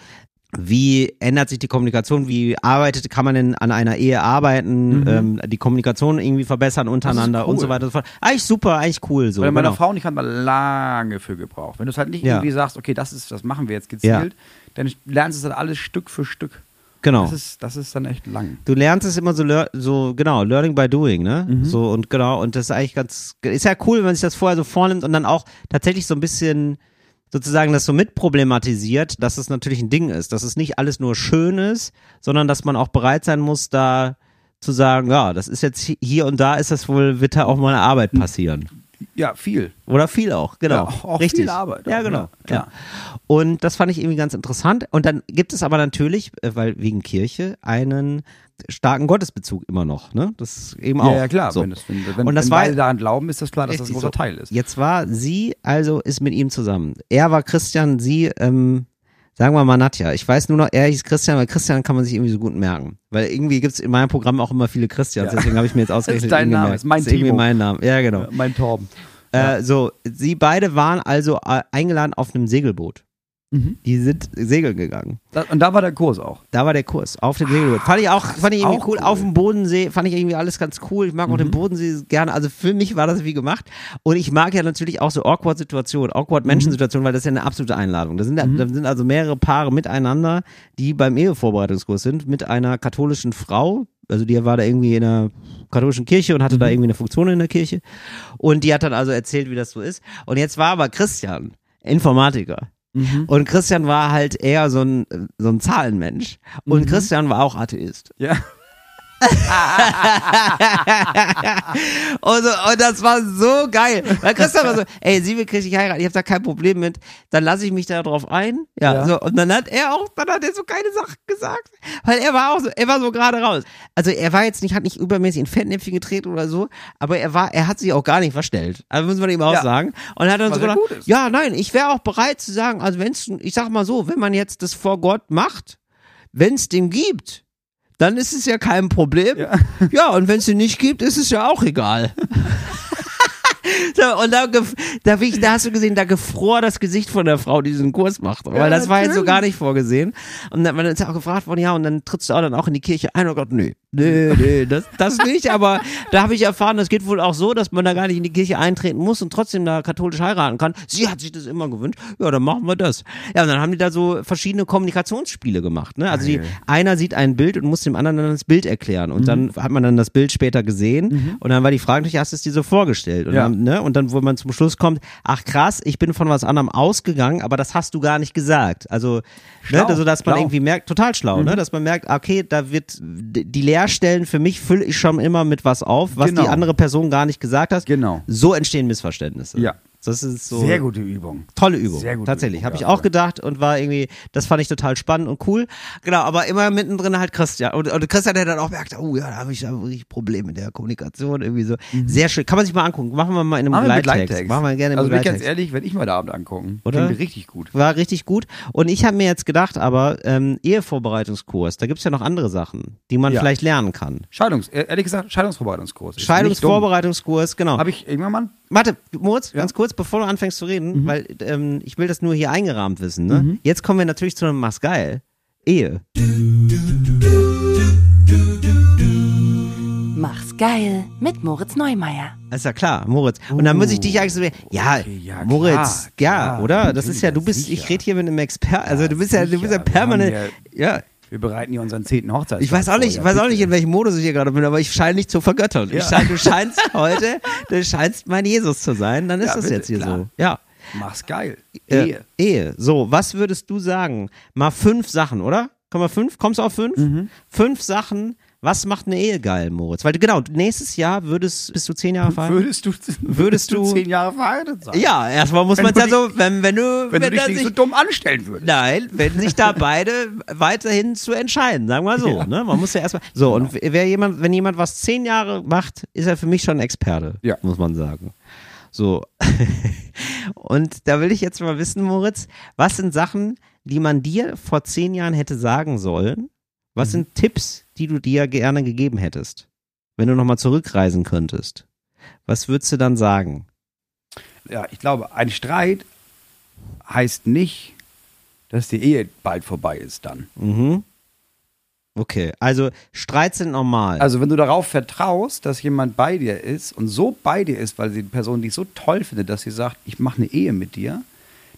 wie ändert sich die Kommunikation? Wie arbeitet, kann man denn an einer Ehe arbeiten, ähm, die Kommunikation irgendwie verbessern untereinander und Mhm. cool. so weiter und so fort. Eigentlich super, eigentlich cool so. Bei meiner genau. Frau nicht hat man lange für gebraucht. Wenn du es halt nicht Ja. irgendwie sagst, okay, das ist, das machen wir jetzt gezielt, dann lernst du es halt alles Stück für Stück. Genau. Das ist, das ist dann echt lang. Du lernst es immer so, so genau, learning by doing, ne? Mhm. So und genau, und das ist eigentlich ganz, ist ja cool, wenn man sich das vorher so vornimmt und dann auch tatsächlich so ein bisschen sozusagen das so mitproblematisiert, dass es natürlich ein Ding ist, dass es nicht alles nur schön ist, sondern dass man auch bereit sein muss, da zu sagen, ja, das ist jetzt hi- hier und da ist das wohl, wird da auch mal eine Arbeit passieren. Ja, viel. Oder viel auch, genau. Ja, auch- auch Richtig. viel Arbeit Ja, genau. ja, klar. Ja. Und das fand ich irgendwie ganz interessant. Und dann gibt es aber natürlich, äh, weil wegen Kirche, einen starken Gottesbezug immer noch. Ne? Das ist eben auch. Ja, ja, klar. So. Wenn, das, wenn, wenn, Und das wenn war- beide daran glauben, ist das klar, dass das ein großer so. Teil ist. Jetzt war sie, also ist mit ihm zusammen. Er war Christian, sie, ähm, sagen wir mal Nadja. Ich weiß nur noch, er hieß Christian, weil Christian kann man sich irgendwie so gut merken. Weil irgendwie gibt es in meinem Programm auch immer viele Christians, Ja. deswegen habe ich mir jetzt (laughs) ausgerechnet dein ihn Name, gemerkt. ist mein ist irgendwie mein Name. Ja, genau. Mein Torben. Äh, so, sie beide waren also äh, eingeladen auf einem Segelboot. Mhm. Die sind segeln gegangen. Da, und da war der Kurs auch. Da war der Kurs auf dem Segelboot. Fand ich auch, fand ich irgendwie Auch cool. cool. Auf dem Bodensee fand ich irgendwie alles ganz cool. Ich mag auch den Bodensee gerne. Also für mich war das wie gemacht. Und ich mag ja natürlich auch so awkward Situationen, awkward Menschen-Situationen, weil das ist ja eine absolute Einladung. Da sind, da sind also mehrere Paare miteinander, die beim Ehevorbereitungskurs sind, mit einer katholischen Frau. Also die war da irgendwie in einer katholischen Kirche und hatte da irgendwie eine Funktion in der Kirche. Und die hat dann also erzählt, wie das so ist. Und jetzt war aber Christian, Informatiker. Und Christian war halt eher so ein, so ein Zahlenmensch. Und Christian war auch Atheist. Ja. (laughs) und, so, und das war so geil. Weil Christian war so, ey, sie will christlich heiraten, ich habe da kein Problem mit, dann lasse ich mich da drauf ein. Ja, Ja. So, und dann hat er auch, dann hat er so keine Sachen gesagt. Weil er war auch so, er war so gerade raus. Also er war jetzt nicht, hat nicht übermäßig in Fettnäpfchen getreten oder so, aber er war, er hat sich auch gar nicht verstellt. Also muss man ihm auch Ja. sagen. Und er hat dann Was so ja gedacht, ja, nein, ich wäre auch bereit zu sagen, also wenn es, ich sag mal so, wenn man jetzt das vor Gott macht, wenn es den gibt, dann ist es ja kein Problem. Ja. Ja, und wenn es den nicht gibt, ist es ja auch egal. (laughs) (laughs) so, und da, da, ich, da hast du gesehen, da gefror das Gesicht von der Frau, die diesen Kurs macht. Weil das war jetzt so gar nicht vorgesehen. Und dann, man ist ja auch gefragt worden, ja, und dann trittst du auch dann auch in die Kirche ein. Oh Gott, nee, nee, nee, das, das nicht. Aber da habe ich erfahren, das geht wohl auch so, dass man da gar nicht in die Kirche eintreten muss und trotzdem da katholisch heiraten kann. Sie hat sich das immer gewünscht. Ja, dann machen wir das. Ja, und dann haben die da so verschiedene Kommunikationsspiele gemacht. Ne? Also die, Geil. einer sieht ein Bild und muss dem anderen dann das Bild erklären. Und dann hat man dann das Bild später gesehen. Und dann war die Frage, natürlich hast du es dir so vorgestellt. Und, Ja. Ne? und dann, wo man zum Schluss kommt, ach krass, ich bin von was anderem ausgegangen, aber das hast du gar nicht gesagt. Also, ne? Also dass man schlau. irgendwie merkt, total schlau, ne? dass man merkt, okay, da wird die Leerstellen für mich fülle ich schon immer mit was auf, was Genau. die andere Person gar nicht gesagt hat. Genau. So entstehen Missverständnisse. Ja. Das ist so. Sehr gute Übung. Tolle Übung. Sehr gute Tatsächlich. Habe ich auch gedacht und war irgendwie, das fand ich total spannend und cool. Genau, aber immer mittendrin halt Christian. Und, und Christian, der dann auch merkt, oh ja, da habe ich da wirklich Probleme mit der Kommunikation. Irgendwie so. Sehr schön. Kann man sich mal angucken. Machen wir mal in einem. Begleittext. Machen wir gerne im Also bin ich ganz ehrlich, wenn ich mir da Abend angucken. Oder? Klingt richtig gut. War richtig gut. Und ich habe mir jetzt gedacht, aber ähm, Ehevorbereitungskurs, da gibt's ja noch andere Sachen, die man Ja. vielleicht lernen kann. Scheidungs, äh, ehrlich gesagt, Scheidungsvorbereitungskurs. Scheidungsvorbereitungskurs, genau. Habe ich irgendwann mal. Warte, Moritz, Ja. ganz kurz, bevor du anfängst zu reden, weil ähm, ich will das nur hier eingerahmt wissen. Ne? Jetzt kommen wir natürlich zu einem Mach's geil. Ehe. Mach's geil mit Moritz Neumeier. Ist ja klar, Moritz. Und dann muss ich dich eigentlich so, ja, okay, ja, Moritz, klar, ja, klar, oder? Das ist ja, du bist, ich sicher. rede hier mit einem Experten, also du bist ja, du bist ja permanent, ja. Wir bereiten hier unseren zehnten Hochzeitstag. Ich weiß auch nicht, ich vor, weiß auch nicht, in welchem Modus ich hier gerade bin, aber ich scheine nicht zu vergöttern. Ja. scheine, du scheinst (laughs) heute, du scheinst mein Jesus zu sein, dann ist Ja, das bitte, jetzt hier klar. so. Ja. Mach's geil. Äh, Ehe. Ehe. So, was würdest du sagen? Mal fünf Sachen, oder? Komm mal fünf? Kommst du auf fünf? Mhm. Fünf Sachen, Was macht eine Ehe geil, Moritz? Weil genau, nächstes Jahr würdest, bist du zehn Jahre verheiratet? Würdest du, Würdest du- zehn Jahre verheiratet sein? Ja, erstmal muss Wenn man du ja so, wenn, wenn du, Wenn, du dich nicht sich- so dumm anstellen würdest. Nein, wenn sich da (laughs) beide weiterhin zu entscheiden, sagen wir so. Ja. Ne? Man muss ja erstmal. So, und wer jemand, wenn jemand was zehn Jahre macht, ist er für mich schon ein Experte, Ja. muss man sagen. So. (laughs) und da will ich jetzt mal wissen, Moritz, was sind Sachen, die man dir vor zehn Jahren hätte sagen sollen? Was Mhm. sind Tipps, die du dir gerne gegeben hättest, wenn du nochmal zurückreisen könntest? Was würdest du dann sagen? Ja, ich glaube, ein Streit heißt nicht, dass die Ehe bald vorbei ist dann. Mhm. Okay, also Streits sind normal. Also wenn du darauf vertraust, dass jemand bei dir ist und so bei dir ist, weil die Person dich so toll findet, dass sie sagt, ich mache eine Ehe mit dir,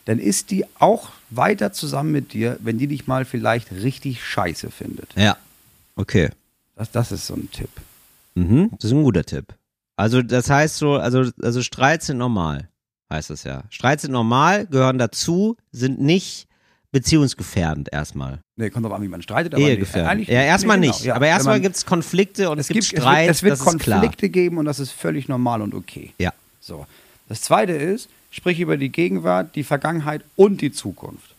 dann ist die auch weiter zusammen mit dir, wenn die dich mal vielleicht richtig scheiße findet. ja. Okay. Das, das ist so ein Tipp. Mhm, das ist ein guter Tipp. Also das heißt so, also, also Streits sind normal, heißt das ja. Streits sind normal, gehören dazu, sind nicht beziehungsgefährdend erstmal. Nee, kommt drauf an, wie man streitet. Aber Ehegefährdend. Nee, ja, erstmal nee, nicht. genau, ja. Aber erstmal gibt es Konflikte und es, gibt Streit, es wird, es wird. Konflikte geben und das ist völlig normal und okay. Ja. So. Das zweite ist, sprich über die Gegenwart, die Vergangenheit und die Zukunft.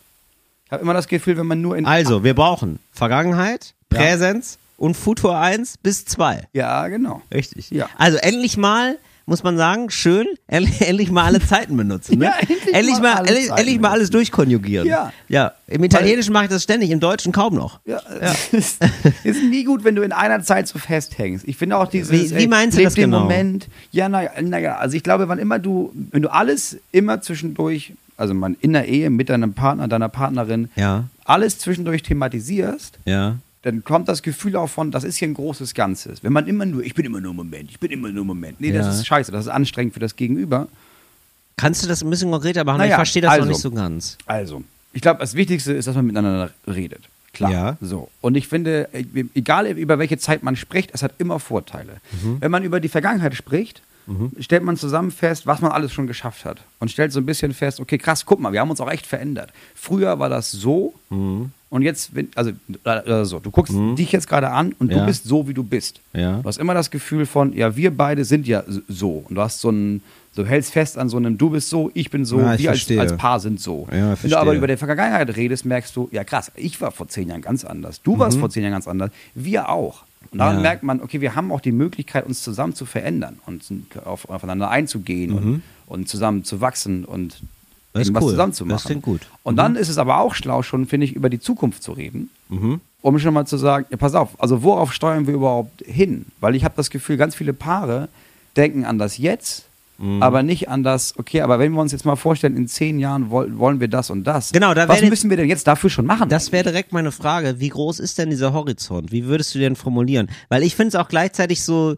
Ich habe immer das Gefühl, wenn man nur in. Also, wir brauchen Vergangenheit, Ja. Präsenz und Futur 1 bis 2. Ja, genau. Richtig. Ja. Also endlich mal, muss man sagen, schön, (laughs) endlich, mal alle Zeiten benutzen. Ne? Ja, endlich endlich mal mal, alle endlich, mal alles durchkonjugieren. Ja. Ja. Im Italienischen mache ich das ständig, im Deutschen kaum noch. Ja, (laughs) Es ist nie gut, wenn du in einer Zeit so festhängst. Ich finde auch dieses. Wie- wie ey, meinst du leb das genau? Moment. Ja, naja, naja, also ich glaube, wann immer du, wenn du alles immer zwischendurch, also man in der Ehe mit deinem Partner, deiner Partnerin, Ja. alles zwischendurch thematisierst, Ja. Dann kommt das Gefühl auch von, das ist hier ein großes Ganzes. Wenn man immer nur, ich bin immer nur im Moment, ich bin immer nur im Moment. Nee, Ja. das ist scheiße, das ist anstrengend für das Gegenüber. Kannst du das ein bisschen konkreter machen? ich Naja, verstehe das noch also. nicht so ganz. Also, ich glaube, das Wichtigste ist, dass man miteinander redet. Klar. Ja. So. Und ich finde, äh, egal über welche Zeit man spricht, es hat immer Vorteile. Mhm. Wenn man über die Vergangenheit spricht, stellt man zusammen fest, was man alles schon geschafft hat. Und stellt so ein bisschen fest, okay, krass, guck mal, wir haben uns auch echt verändert. Früher war das so Mhm. Und jetzt, wenn- also äh, so, du guckst dich jetzt gerade an und Ja. du bist so, wie du bist. Ja. Du hast immer das Gefühl von, ja, wir beide sind ja so. Und du hast so ein, du hältst fest an so einem, du bist so, ich bin so, Ja, ich wir als, als Paar sind so. Ja, Wenn du aber über die Vergangenheit redest, merkst du, ja krass, ich war vor zehn Jahren ganz anders, du warst vor zehn Jahren ganz anders, wir auch. Und daran Mhm. Merkt man, okay, wir haben auch die Möglichkeit, uns zusammen zu verändern und auf, aufeinander einzugehen und, und zusammen zu wachsen und Mhm. Das irgendwas cool. zusammen zu Das klingt gut. Und dann ist es aber auch schlau, schon, finde ich, über die Zukunft zu reden Mhm. um schon mal zu sagen, ja, pass auf, also worauf steuern wir überhaupt hin? Weil ich habe das Gefühl, ganz viele Paare denken an das Jetzt, Mhm. aber nicht an das, okay, aber wenn wir uns jetzt mal vorstellen, in zehn Jahren woll, wollen wir das und das. Genau, da Was müssen wir denn jetzt dafür schon machen? Das wäre direkt meine Frage. Wie groß ist denn dieser Horizont? Wie würdest du den formulieren? Weil ich finde es auch gleichzeitig so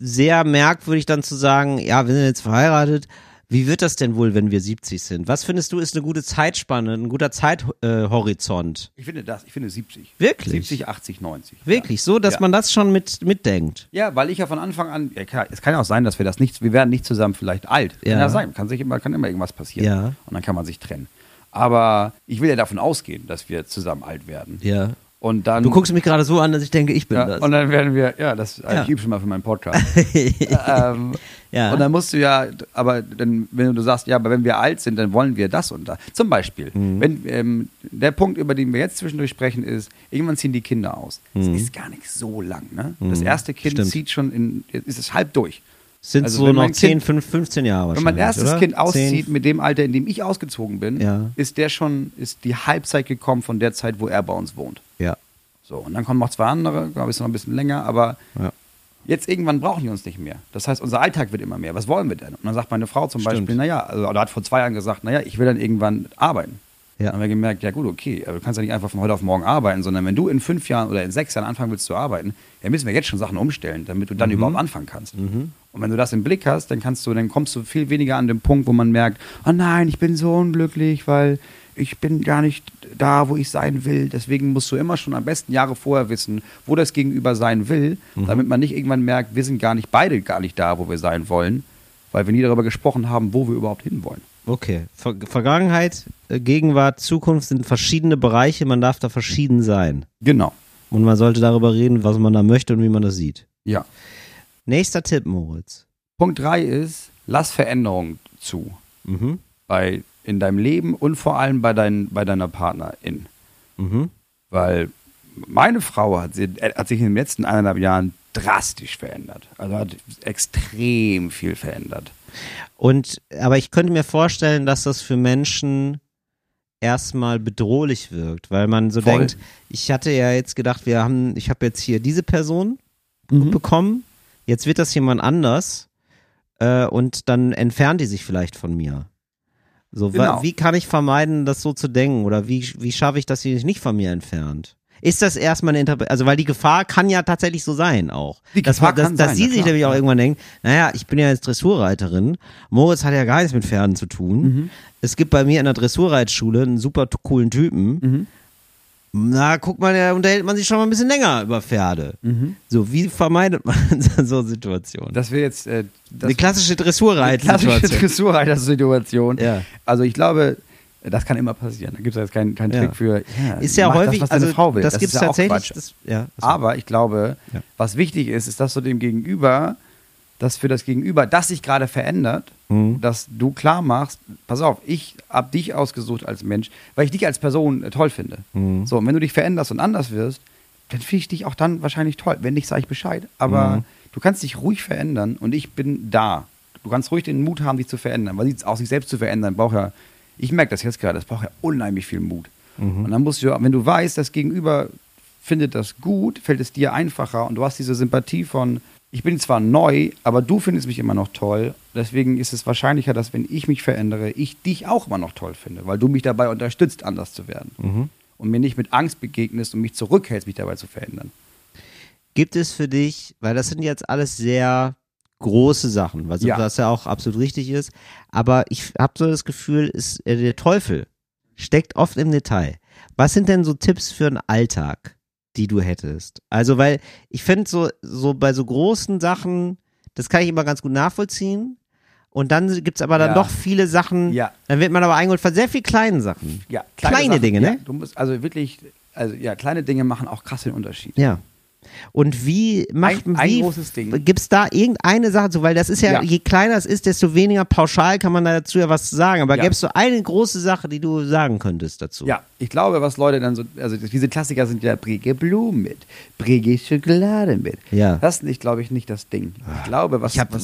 sehr merkwürdig dann zu sagen, ja, wir sind jetzt verheiratet. Wie wird das denn wohl, wenn wir 70 sind? Was findest du ist eine gute Zeitspanne, ein guter Zeithorizont? Äh, ich finde das, ich finde 70. Wirklich? 70, 80, 90. Wirklich, so, dass Ja. man das schon mit mitdenkt. Ja, weil ich ja von Anfang an, ja, klar, es kann ja auch sein, dass wir das nicht, wir werden nicht zusammen vielleicht alt. Kann Ja. ja sein, kann, sich immer, kann immer irgendwas passieren. Ja. Und dann kann man sich trennen. Aber ich will ja davon ausgehen, dass wir zusammen alt werden. Ja. Und dann, Du guckst mich gerade so an, dass ich denke, ich bin ja, das. und dann werden wir, ja, das Ja. ich übe schon mal für meinen Podcast. (laughs) ähm, Ja. Und dann musst du ja, aber dann, wenn du sagst, ja, aber wenn wir alt sind, dann wollen wir das und das. Zum Beispiel, Mhm. wenn ähm, der Punkt, über den wir jetzt zwischendurch sprechen, ist, irgendwann ziehen die Kinder aus. Das Mhm. ist gar nicht so lang, ne? Das erste Kind Stimmt. zieht schon in, ist es halb durch. Sind also so noch mein 10, Kind- 5, 15 Jahre Wenn mein erstes oder? Kind auszieht 10, mit dem Alter, in dem ich ausgezogen bin, Ja. ist der schon, ist die Halbzeit gekommen von der Zeit, wo er bei uns wohnt. Ja. So, und dann kommen noch zwei andere, glaube ich, ist noch ein bisschen länger, aber Ja. jetzt irgendwann brauchen die uns nicht mehr. Das heißt, unser Alltag wird immer mehr. Was wollen wir denn? Und dann sagt meine Frau zum Stimmt. Beispiel, naja, also, oder hat vor zwei Jahren gesagt, naja, ich will dann irgendwann arbeiten. Ja. Dann haben wir gemerkt, ja gut, okay, aber du kannst ja nicht einfach von heute auf morgen arbeiten, sondern wenn du in fünf Jahren oder in sechs Jahren anfangen willst zu arbeiten, dann müssen wir jetzt schon Sachen umstellen, damit du Mhm. dann überhaupt anfangen kannst. Und wenn du das im Blick hast, dann kannst du, dann kommst du viel weniger an den Punkt, wo man merkt, oh nein, ich bin so unglücklich, weil ich bin gar nicht da, wo ich sein will. Deswegen musst du immer schon am besten Jahre vorher wissen, wo das Gegenüber sein will, Mhm. damit man nicht irgendwann merkt, wir sind gar nicht beide gar nicht da, wo wir sein wollen, weil wir nie darüber gesprochen haben, wo wir überhaupt hinwollen. Okay. Ver Vergangenheit, äh, Gegenwart, Zukunft sind verschiedene Bereiche, man darf da verschieden sein. Genau. Und man sollte darüber reden, was man da möchte und wie man das sieht. Ja. Nächster Tipp, Moritz. Punkt drei ist, lass Veränderungen zu. Mhm. Bei, in deinem Leben und vor allem bei, dein, bei deiner Partnerin. Mhm. Weil meine Frau hat, sie, hat sich in den letzten eineinhalb Jahren drastisch verändert. Also hat extrem viel verändert. Und, aber ich könnte mir vorstellen, dass das für Menschen erstmal bedrohlich wirkt, weil man so Voll. denkt, ich hatte ja jetzt gedacht, wir haben, ich habe jetzt hier diese Person Mhm. bekommen, jetzt wird das jemand anders äh, und dann entfernt die sich vielleicht von mir. So, Genau. wie kann ich vermeiden, das so zu denken oder wie, wie schaffe ich, dass sie sich nicht von mir entfernt? Ist das erstmal eine Interpretation, also weil die Gefahr kann ja tatsächlich so sein auch. Die dass, Gefahr dass, kann dass sein, sie ja sich nämlich auch irgendwann denkt, naja, ich bin ja jetzt Dressurreiterin, Moritz hat ja gar nichts mit Pferden zu tun. Mhm. Es gibt bei mir in der Dressurreitschule einen super coolen Typen. Mhm. Na, guck mal, da unterhält man sich schon mal ein bisschen länger über Pferde. Mhm. So, wie vermeidet man (laughs) so Situationen? Das wäre jetzt äh, das Eine klassische klassische Dressurreitsituation. Dressurreiter-Situation. Ja. Also ich glaube, das kann immer passieren. Da gibt es jetzt keinen Ja. Trick für. Ja, Ist ja häufig, das, was deine also Frau will. das, das ja auch tatsächlich. Das, ja, Aber ich glaube, Ja. was wichtig ist, ist, dass du dem Gegenüber, dass für das Gegenüber, das sich gerade verändert, Mhm. dass du klar machst, pass auf, ich habe dich ausgesucht als Mensch, weil ich dich als Person äh, toll finde. Mhm. So, und wenn du dich veränderst und anders wirst, dann finde ich dich auch dann wahrscheinlich toll. Wenn nicht, sage ich Bescheid. Aber Mhm. du kannst dich ruhig verändern und ich bin da. Du kannst ruhig den Mut haben, dich zu verändern, weil auch sich selbst zu verändern braucht ja, ich merke das jetzt gerade, das braucht ja unheimlich viel Mut. Mhm. Und dann musst du, wenn du weißt, das Gegenüber findet das gut, fällt es dir einfacher und du hast diese Sympathie von, ich bin zwar neu, aber du findest mich immer noch toll. Deswegen ist es wahrscheinlicher, dass wenn ich mich verändere, ich dich auch immer noch toll finde, weil du mich dabei unterstützt, anders zu werden. Mhm. Und mir nicht mit Angst begegnest und mich zurückhältst, mich dabei zu verändern. Gibt es für dich, weil das sind jetzt alles sehr große Sachen, was, Ja. was ja auch absolut richtig ist, aber ich habe so das Gefühl, ist, äh, der Teufel steckt oft im Detail. Was sind denn so Tipps für einen Alltag, die du hättest? Also, weil ich finde so, so bei so großen Sachen, das kann ich immer ganz gut nachvollziehen. Und dann gibt's aber dann Ja. doch viele Sachen, Ja. dann wird man aber eingeholt von sehr viel kleinen Sachen. Ja, Kleine Sachen, Dinge, ne? Ja, du musst also wirklich, also ja, kleine Dinge machen auch krass den Unterschied. Ja. Und wie macht Ein- ein wie, großes Ding. Gibt es da irgendeine Sache zu? Weil das ist ja, Ja. je kleiner es ist, desto weniger pauschal kann man dazu ja was sagen. Aber Ja. gäbe es so eine große Sache, die du sagen könntest dazu? Ja, ich glaube, was Leute dann so, also diese Klassiker sind ja Brege Blumen mit, Brege Schokolade mit. Ja. Das ist, glaube ich, nicht das Ding. Ich glaube, was. Ich habe,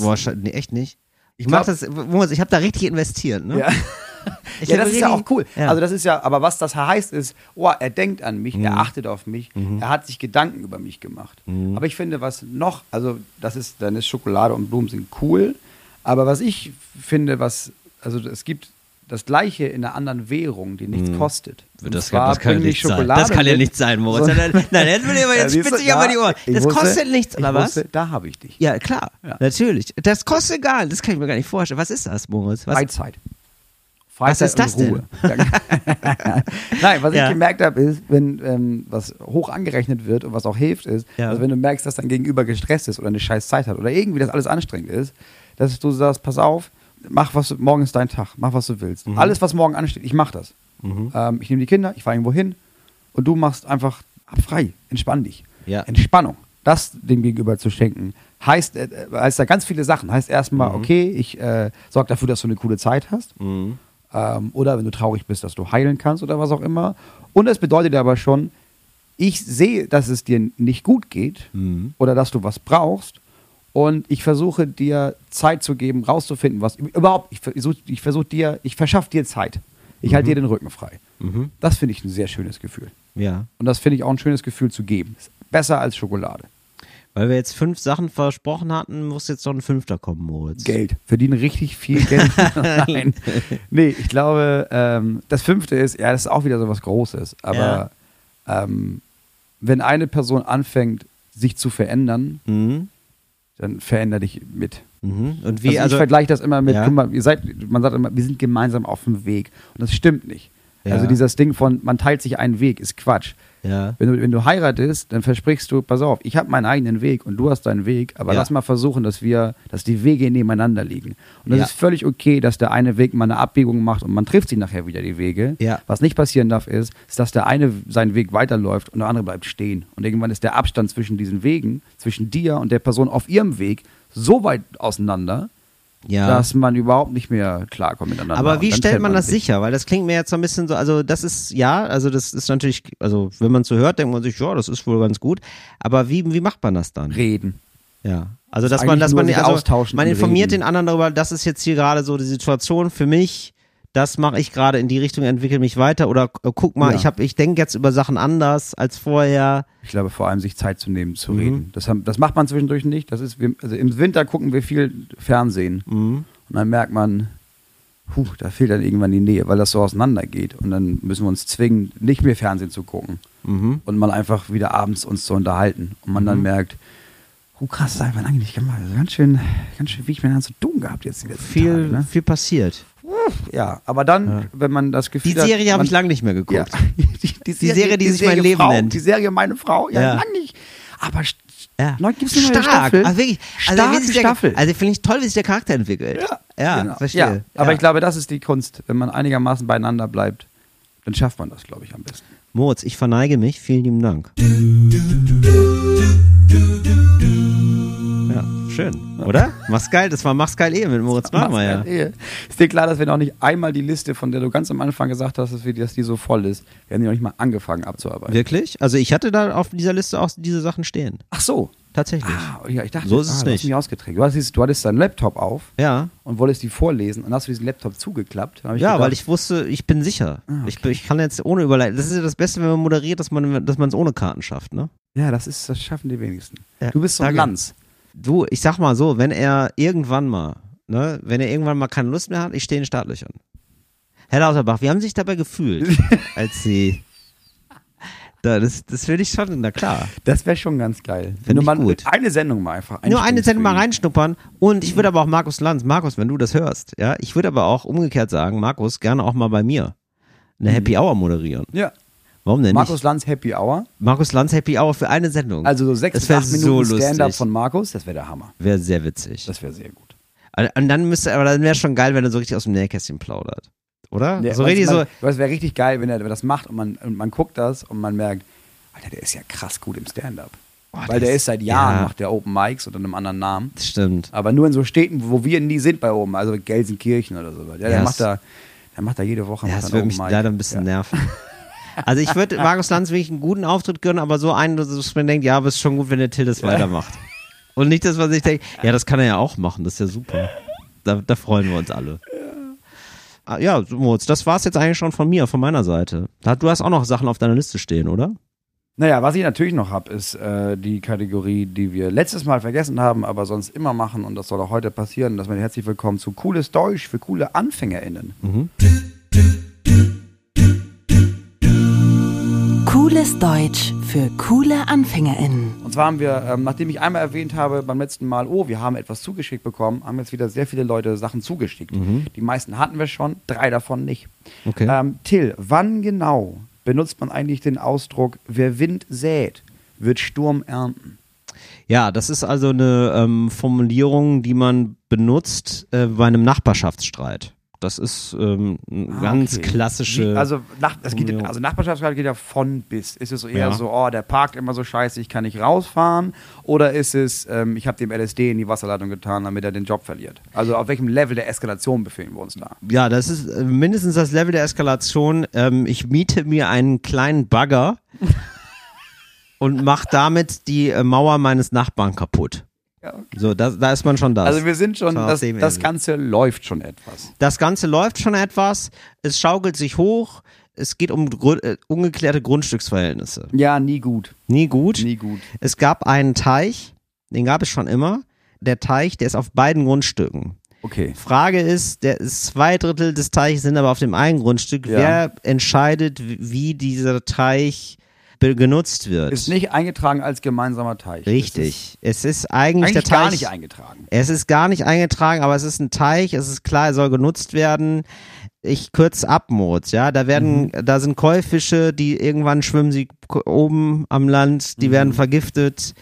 echt nicht. Ich Ich mach glaub- das, Moritz, ich habe da richtig investiert, ne? Ja. (laughs) (laughs) Ja, das ist ja auch cool. Ja. Also das ist ja, aber was das heißt ist, oh, er denkt an mich, Mhm. er achtet auf mich, er hat sich Gedanken über mich gemacht. Aber ich finde, was noch, also das ist, dann ist Schokolade und Blumen sind cool, aber was ich finde, was, also es gibt das Gleiche in einer anderen Währung, die nichts kostet. Und Mhm. Das zwar kann, das kann ja nicht sein. Schokolade Das kann ja nicht sein, Moritz. Nein, nein, jetzt, will ich aber, (laughs) Ja, jetzt siehst spitze ich aber die Ohren. Das wusste- kostet nichts, ich oder was? wusste, Da habe ich dich. Ja, klar. Ja. Natürlich. Das kostet gar nicht. Das kann ich mir gar nicht vorstellen. Was ist das, Moritz? Was? Freizeit. Was Freizeit ist das Ruhe. (laughs) Nein, was Ja. ich gemerkt habe, ist, wenn ähm, was hoch angerechnet wird und was auch hilft, ist, Ja. also wenn du merkst, dass dein Gegenüber gestresst ist oder eine scheiß Zeit hat oder irgendwie das alles anstrengend ist, dass du sagst, pass auf, mach was, morgen ist dein Tag, mach was du willst. Mhm. Alles, was morgen ansteht, ich mach das. Ähm, ich nehme die Kinder, ich fahre irgendwo hin und du machst einfach frei, entspann dich. Ja. Entspannung, das dem Gegenüber zu schenken, heißt, äh, heißt da ganz viele Sachen. Heißt erstmal, Mhm. okay, ich äh, sorge dafür, dass du eine coole Zeit hast. Mhm. Ähm, oder wenn du traurig bist, dass du heilen kannst oder was auch immer. Und es bedeutet aber schon, ich sehe, dass es dir nicht gut geht Mhm. oder dass du was brauchst. Und ich versuche dir Zeit zu geben, rauszufinden, was überhaupt, ich versuche ich versuch dir, ich verschaffe dir Zeit. Ich halte dir den Rücken frei. Mhm. Das finde ich ein sehr schönes Gefühl. Ja. Und das finde ich auch ein schönes Gefühl zu geben. Besser als Schokolade. Weil wir jetzt fünf Sachen versprochen hatten, muss jetzt noch ein fünfter kommen, Moritz. Geld. Verdienen richtig viel Geld. (laughs) Nein. Nee, ich glaube, ähm, das fünfte ist, ja, das ist auch wieder so was Großes. Aber ähm, wenn eine Person anfängt, sich zu verändern, Mhm. dann veränder dich mit. Mhm. Und wie, also, also, ich vergleiche das immer mit, Ja. guck mal, ihr seid, man sagt immer, wir sind gemeinsam auf dem Weg. Und das stimmt nicht. Ja. Also dieses Ding von, man teilt sich einen Weg, ist Quatsch. Ja. Wenn du, wenn du heiratest, dann versprichst du, pass auf, ich habe meinen eigenen Weg und du hast deinen Weg, aber Ja. lass mal versuchen, dass wir, dass die Wege nebeneinander liegen. Und das Ja. ist völlig okay, dass der eine Weg mal eine Abbiegung macht und man trifft sich nachher wieder die Wege. Was nicht passieren darf, ist, ist, dass der eine seinen Weg weiterläuft und der andere bleibt stehen. Und irgendwann ist der Abstand zwischen diesen Wegen, zwischen dir und der Person auf ihrem Weg, so weit auseinander, Ja. dass man überhaupt nicht mehr klarkommt miteinander. Aber wie stellt trennt man das sich. sicher? Weil das klingt mir jetzt so ein bisschen so, also das ist, ja, also das ist natürlich, also wenn man so hört, denkt man sich, ja, das ist wohl ganz gut. Aber wie, wie macht man das dann? Reden. Ja. Also dass Ist man, dass man, also austauschen man informiert reden. den anderen darüber, das ist jetzt hier gerade so die Situation für mich. Das mache ich gerade in die Richtung, entwickle mich weiter oder äh, guck mal, Ja. ich habe, ich denke jetzt über Sachen anders als vorher. Ich glaube vor allem, sich Zeit zu nehmen, zu Mhm. reden. Das, haben, das macht man zwischendurch nicht. Das ist, wir, also im Winter gucken wir viel Fernsehen. Mhm. Und dann merkt man, puh, da fehlt dann irgendwann die Nähe, weil das so auseinandergeht. Und dann müssen wir uns zwingen, nicht mehr Fernsehen zu gucken. Mhm. Und mal einfach wieder abends uns zu unterhalten. Und man dann merkt, oh krass, das ist einfach lange nicht gemacht. Also ganz schön, ganz schön, wie ich mir dann zu tun gehabt jetzt Viel, Tage. Ne? viel passiert. Ja, aber dann, Ja. wenn man das Gefühl Die hat, Serie habe ich lange nicht mehr Ja, (laughs) geguckt. die, die, Serie, die sich mein Leben Frau, nennt. Die Serie Meine Frau, ja, Ja. lang nicht. Aber Ja. neu gibt's eine neue Stark. Staffel. Also wirklich, also, wie sich der, Staffel. also finde ich toll, wie sich der Charakter entwickelt. Ja, ja genau. verstehe. Ja, aber Ja. ich glaube, das ist die Kunst. Wenn man einigermaßen beieinander bleibt, dann schafft man das, glaube ich, am besten. Moritz, ich verneige mich. Vielen lieben Dank. Ja, schön, oder? Mach's geil, das war Mach's geil eh mit Moritz geil, Ehe. Ist dir klar, dass wir noch nicht einmal die Liste, von der du ganz am Anfang gesagt hast, dass, wir, dass die so voll ist, wir haben die noch nicht mal angefangen abzuarbeiten. Wirklich? Also ich hatte da auf dieser Liste auch diese Sachen stehen. Ach so. Tatsächlich. Ah, ja, ich dachte, So ist es ah, du nicht. hast mich ausgetreten. Du hattest, du hattest deinen Laptop auf Ja. und wolltest die vorlesen und hast du diesen Laptop zugeklappt. Ja, gedacht, weil ich wusste, ich bin sicher. Ah, ich, ich kann jetzt ohne Überleitung. Das ist ja das Beste, wenn man moderiert, dass man es ohne Karten schafft, ne? Ja, das ist, das schaffen die wenigsten. Ja, Du bist so ein. Lanz. Du, ich sag mal so, wenn er irgendwann mal, ne, wenn er irgendwann mal keine Lust mehr hat, ich stehe in den Startlöchern. Herr Lauterbach, wie haben Sie sich dabei gefühlt, (laughs) als Sie. Da, das das finde ich schon, na klar. Das wäre schon ganz geil. Find ich mal gut. eine Sendung mal einfach Nur eine Sendung mal reinschnuppern. Und ich würde aber auch Markus Lanz, Markus, wenn du das hörst, ja, ich würde aber auch umgekehrt sagen, Markus, gerne auch mal bei mir eine Happy Hour moderieren. Ja. Warum denn. Markus nicht? Lanz Happy Hour. Markus Lanz Happy Hour für eine Sendung. Also so sechs bis acht Minuten so Stand-up von Markus, das wäre der Hammer. Wäre sehr witzig. Das wäre sehr gut. Und dann müsste, aber dann wäre schon geil, wenn er so richtig aus dem Nähkästchen plaudert. Oder? Ja, so richtig so. Das wäre richtig geil, wenn er das macht und man, und man guckt das und man merkt, Alter, der ist ja krass gut im Stand-up. Oh, Weil der ist seit Jahren, ja. macht der Open Mics unter einem anderen Namen. Das stimmt. Aber nur in so Städten, wo wir nie sind bei oben, also Gelsenkirchen oder so. Ja, der Ja, macht es- da, der macht da jede Woche Ja, das würde mich leider ein bisschen nerven. (laughs) Also ich würde Markus Lanz wirklich einen guten Auftritt gönnen, aber so einen, dass man denkt, ja, aber es ist schon gut, wenn der Till das weitermacht. Und nicht, dass man sich denkt, ja, das kann er ja auch machen, das ist ja super. Da, da freuen wir uns alle. Ah, Ja, Moritz, das war's jetzt eigentlich schon von mir, von meiner Seite. Du hast auch noch Sachen auf deiner Liste stehen, oder? Naja, was ich natürlich noch habe, ist äh, die Kategorie, die wir letztes Mal vergessen haben, aber sonst immer machen und das soll auch heute passieren, dass wir herzlich willkommen zu Cooles Deutsch für coole AnfängerInnen. Mhm. Cooles Deutsch für coole AnfängerInnen. Und zwar haben wir, ähm, nachdem ich einmal erwähnt habe beim letzten Mal, oh, wir haben etwas zugeschickt bekommen, haben jetzt wieder sehr viele Leute Sachen zugeschickt. Die meisten hatten wir schon, drei davon nicht. Okay. Ähm, Till, wann genau benutzt man eigentlich den Ausdruck, wer Wind sät, wird Sturm ernten? Ja, das ist also eine ähm, Formulierung, die man benutzt äh, bei einem Nachbarschaftsstreit. Das ist ähm, eine Ah, ganz okay. klassische. Also, nach, es geht, also Nachbarschaftsstreit geht ja von bis. Ist es eher Ja. so, oh, der parkt immer so scheiße, ich kann nicht rausfahren? Oder ist es, ähm, ich habe dem LSD in die Wasserleitung getan, damit er den Job verliert? Also auf welchem Level der Eskalation befinden wir uns da? Ja, das ist äh, mindestens das Level der Eskalation. Ähm, ich miete mir einen kleinen Bagger (laughs) und mache damit die äh, Mauer meines Nachbarn kaputt. Ja. So, das, da ist man schon das. Also wir sind schon, das, das. Ganze läuft schon etwas. das Ganze läuft schon etwas, es schaukelt sich hoch, es geht um Grund, äh, ungeklärte Grundstücksverhältnisse. Ja, nie gut. Nie gut. Nie gut. Es gab einen Teich, den gab es schon immer. Der Teich, der ist auf beiden Grundstücken. Okay. Frage ist, der ist zwei Drittel des Teiches sind aber auf dem einen Grundstück. Ja. Wer entscheidet, wie- dieser Teich genutzt wird? Ist nicht eingetragen als gemeinsamer Teich. Richtig. Es ist Es ist eigentlich, eigentlich der Teich. gar nicht eingetragen. Es ist gar nicht eingetragen, aber es ist ein Teich. Es ist klar, er soll genutzt werden. Ich kürze ab, Moritz, ja. Da werden, Mhm. da sind Keuffische, die irgendwann schwimmen sie oben am Land, die werden Mhm. vergiftet.